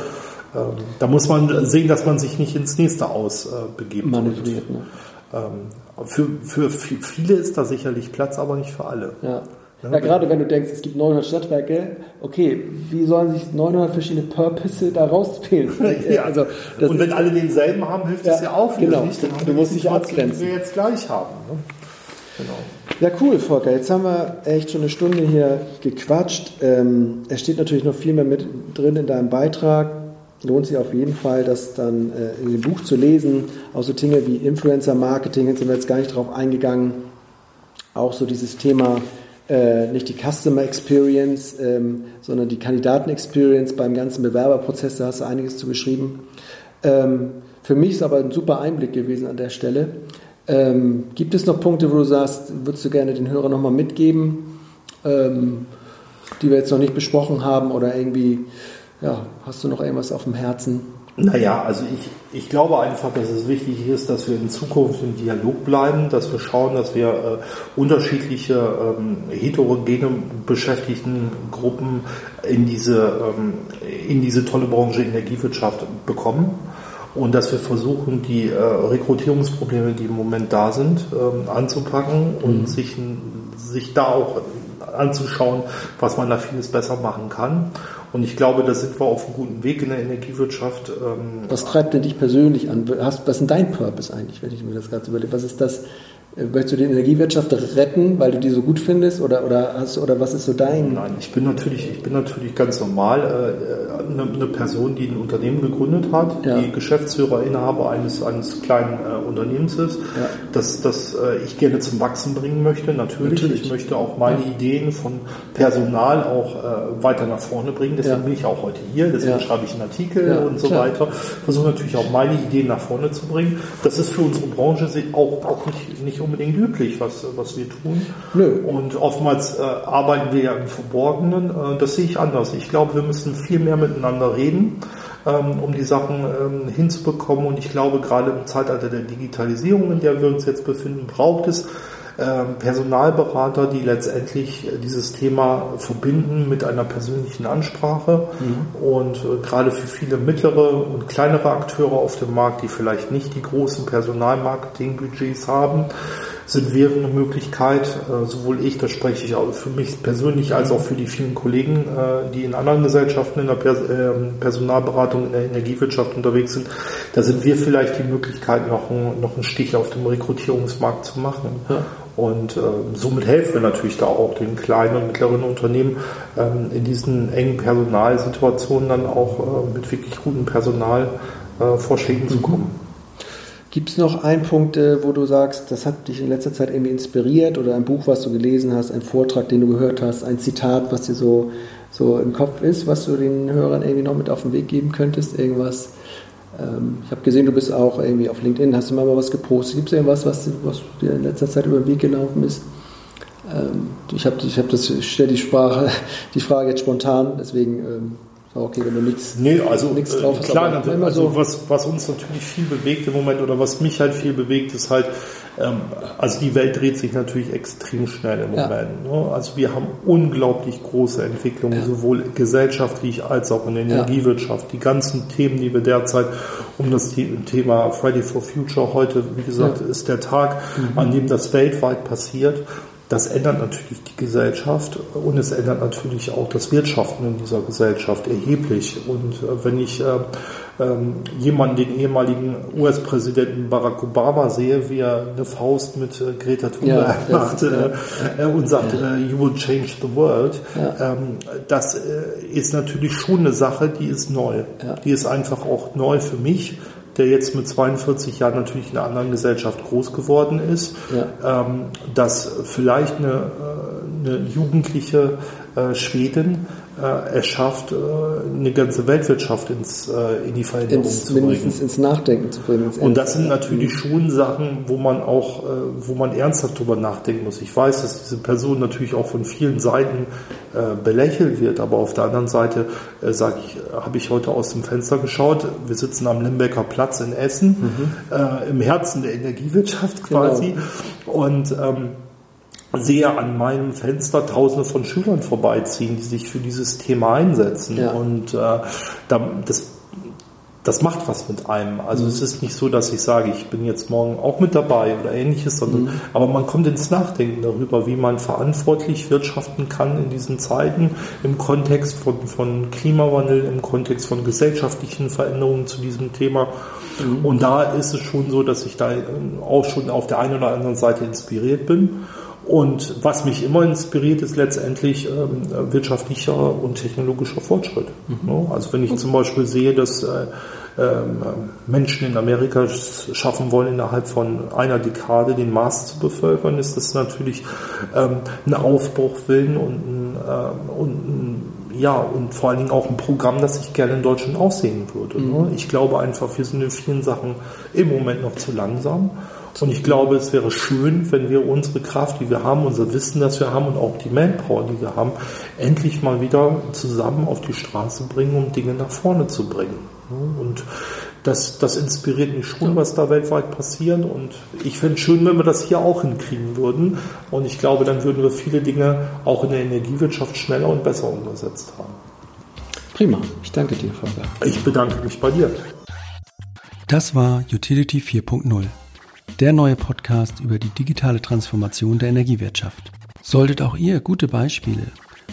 ähm, da muss man sehen, dass man sich nicht ins nächste ausbegibt. Äh, Manövriert, ne? Ähm, für, für viele ist da sicherlich Platz, aber nicht für alle. Ja. Ja, gerade wenn du denkst, es gibt 900 Stadtwerke, okay, wie sollen sich 900 verschiedene Purpose da rauswählen? ja. also, Und wenn alle denselben haben, hilft ja, das ja auch genau. nicht. Dann du musst dich abgrenzen. Die wir jetzt gleich haben. Ne? Genau. Ja, cool, Volker. Jetzt haben wir echt schon eine Stunde hier gequatscht. Ähm, es steht natürlich noch viel mehr mit drin in deinem Beitrag. Lohnt sich auf jeden Fall, das dann äh, in dem Buch zu lesen. Auch so Dinge wie Influencer-Marketing, jetzt sind wir jetzt gar nicht drauf eingegangen. Auch so dieses Thema äh, nicht die Customer Experience, ähm, sondern die Kandidaten Experience beim ganzen Bewerberprozess. Da hast du einiges zu geschrieben. Ähm, für mich ist aber ein super Einblick gewesen an der Stelle. Ähm, gibt es noch Punkte, wo du sagst, würdest du gerne den Hörern nochmal mitgeben, ähm, die wir jetzt noch nicht besprochen haben oder irgendwie, ja, hast du noch irgendwas auf dem Herzen? Naja, also ich, ich glaube einfach, dass es wichtig ist, dass wir in Zukunft im Dialog bleiben, dass wir schauen, dass wir äh, unterschiedliche ähm, heterogene Beschäftigtengruppen in diese, ähm, in diese tolle Branche Energiewirtschaft bekommen und dass wir versuchen, die äh, Rekrutierungsprobleme, die im Moment da sind, ähm, anzupacken und mhm. sich, sich da auch anzuschauen, was man da vieles besser machen kann. Und ich glaube, da sind wir auf einem guten Weg in der Energiewirtschaft. Ähm, was treibt denn dich persönlich an? was ist dein Purpose eigentlich, wenn ich mir das gerade überlege? Was ist das, Möchtest du die Energiewirtschaft retten, weil du die so gut findest oder, oder, hast, oder was ist so dein? Nein, ich bin natürlich, ich bin natürlich ganz normal äh, eine, eine, Person, die ein Unternehmen gegründet hat, ja. die Geschäftsführer, Inhaber eines, eines kleinen äh, Unternehmens ist, ja. das, das äh, ich gerne zum Wachsen bringen möchte. Natürlich, natürlich. ich möchte auch meine ja. Ideen von Personal auch äh, weiter nach vorne bringen. Deswegen bin ich auch heute hier, deswegen schreibe ich einen Artikel und so klar. weiter. Versuche natürlich auch meine Ideen nach vorne zu bringen. Das ist für unsere Branche auch, auch nicht, nicht unbedingt üblich, was, was wir tun. Nö. Und oftmals äh, arbeiten wir ja im Verborgenen. Äh, das sehe ich anders. Ich glaube, wir müssen viel mehr miteinander reden, ähm, um die Sachen ähm, hinzubekommen. Und ich glaube, gerade im Zeitalter der Digitalisierung, in der wir uns jetzt befinden, braucht es Personalberater, die letztendlich äh, dieses Thema verbinden mit einer persönlichen Ansprache. Mhm. Und äh, gerade für viele mittlere und kleinere Akteure auf dem Markt, die vielleicht nicht die großen Personalmarketingbudgets haben, sind wir eine Möglichkeit, äh, sowohl ich, das spreche ich auch für mich persönlich, als auch für die vielen Kollegen, die in anderen Gesellschaften in der ähm, Personalberatung, in der Energiewirtschaft unterwegs sind, da sind wir vielleicht die Möglichkeit, noch einen, noch einen Stich auf dem Rekrutierungsmarkt zu machen. Ja. Und äh, somit helfen wir natürlich da auch den kleinen und mittleren Unternehmen ähm, in diesen engen Personalsituationen dann auch äh, mit wirklich guten Personalvorschlägen äh, zu kommen. Gibt es noch einen Punkt, äh, wo du sagst, das hat dich in letzter Zeit irgendwie inspiriert oder ein Buch, was du gelesen hast, ein Vortrag, den du gehört hast, ein Zitat, was dir so, so im Kopf ist, was du den Hörern irgendwie noch mit auf den Weg geben könntest? Irgendwas, ich habe gesehen, du bist auch irgendwie auf LinkedIn, hast du mal was gepostet. Gibt es irgendwas, was, was dir in letzter Zeit über den Weg gelaufen ist? Ähm, ich habe ich hab das, ich stelle die Sprache, die Frage jetzt spontan, deswegen ähm, okay, wenn du nichts nee, also, nichts drauf hast. Klar, also so. was, was uns natürlich viel bewegt im Moment oder was mich halt viel bewegt, ist halt, ähm, also die Welt dreht sich natürlich extrem schnell im ja. Moment. Ne? Also wir haben unglaublich große Entwicklungen, ja. sowohl gesellschaftlich als auch in der Energiewirtschaft. Ja. Die ganzen Themen, die wir derzeit um das Thema Friday for Future heute, wie gesagt, ist der Tag, mhm. an dem das weltweit passiert. Das ändert natürlich die Gesellschaft und es ändert natürlich auch das Wirtschaften in dieser Gesellschaft erheblich. Und äh, wenn ich äh, ähm, jemanden, den ehemaligen US-Präsidenten Barack Obama sehe, wie er eine Faust mit äh, Greta Thunberg ja, macht äh, und sagt, ja. you will change the world, ja. ähm, das ist natürlich schon eine Sache, die ist neu. Die ist einfach auch neu für mich der jetzt mit 42 Jahren natürlich in einer anderen Gesellschaft groß geworden ist, ähm, dass vielleicht eine, äh, eine jugendliche äh, Schwedin äh, er schafft, äh, eine ganze Weltwirtschaft ins, äh, in die Veränderung ins, zu bringen. Mindestens ins Nachdenken zu bringen. Und das sind natürlich schon Sachen, wo man auch, wo man ernsthaft drüber nachdenken muss. Ich weiß, dass diese Person natürlich auch von vielen Seiten belächelt wird, aber auf der anderen Seite sage ich, habe ich heute aus dem Fenster geschaut. Wir sitzen am Limbecker Platz in Essen, mhm. im Herzen der Energiewirtschaft quasi. Genau. Und ähm, sehe an meinem Fenster Tausende von Schülern vorbeiziehen, die sich für dieses Thema einsetzen. Ja. Und äh, das, das macht was mit einem. Also mhm. es ist nicht so, dass ich sage, ich bin jetzt morgen auch mit dabei oder ähnliches, sondern mhm. aber man kommt ins Nachdenken darüber, wie man verantwortlich wirtschaften kann in diesen Zeiten im Kontext von, von Klimawandel, im Kontext von gesellschaftlichen Veränderungen zu diesem Thema. Mhm. Und da ist es schon so, dass ich da auch schon auf der einen oder anderen Seite inspiriert bin. Und was mich immer inspiriert, ist letztendlich ähm, wirtschaftlicher und technologischer Fortschritt. Mhm. Also wenn ich zum Beispiel sehe, dass äh, ähm, Menschen in Amerika schaffen wollen, innerhalb von einer Dekade den Mars zu bevölkern, ist das natürlich ähm, ein Aufbruchwillen und ein, ähm, und ein ja, und vor allen Dingen auch ein Programm, das ich gerne in Deutschland auch sehen würde. Ne? Mhm. Ich glaube einfach, wir sind in vielen Sachen im Moment noch zu langsam. Und ich glaube, es wäre schön, wenn wir unsere Kraft, die wir haben, unser Wissen, das wir haben und auch die Manpower, die wir haben, endlich mal wieder zusammen auf die Straße bringen, um Dinge nach vorne zu bringen. Und das, das inspiriert mich schon, was da weltweit passiert. Und ich fände es schön, wenn wir das hier auch hinkriegen würden. Und ich glaube, dann würden wir viele Dinge auch in der Energiewirtschaft schneller und besser umgesetzt haben. Prima. Ich danke dir, Volker. Ich bedanke mich bei dir. Das war Utility 4.0 der neue Podcast über die digitale Transformation der Energiewirtschaft. Solltet auch ihr gute Beispiele,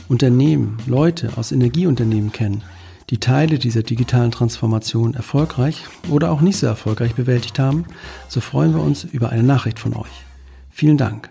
Unternehmen, Leute aus Energieunternehmen kennen, die Teile dieser digitalen Transformation erfolgreich oder auch nicht so erfolgreich bewältigt haben, so freuen wir uns über eine Nachricht von euch. Vielen Dank.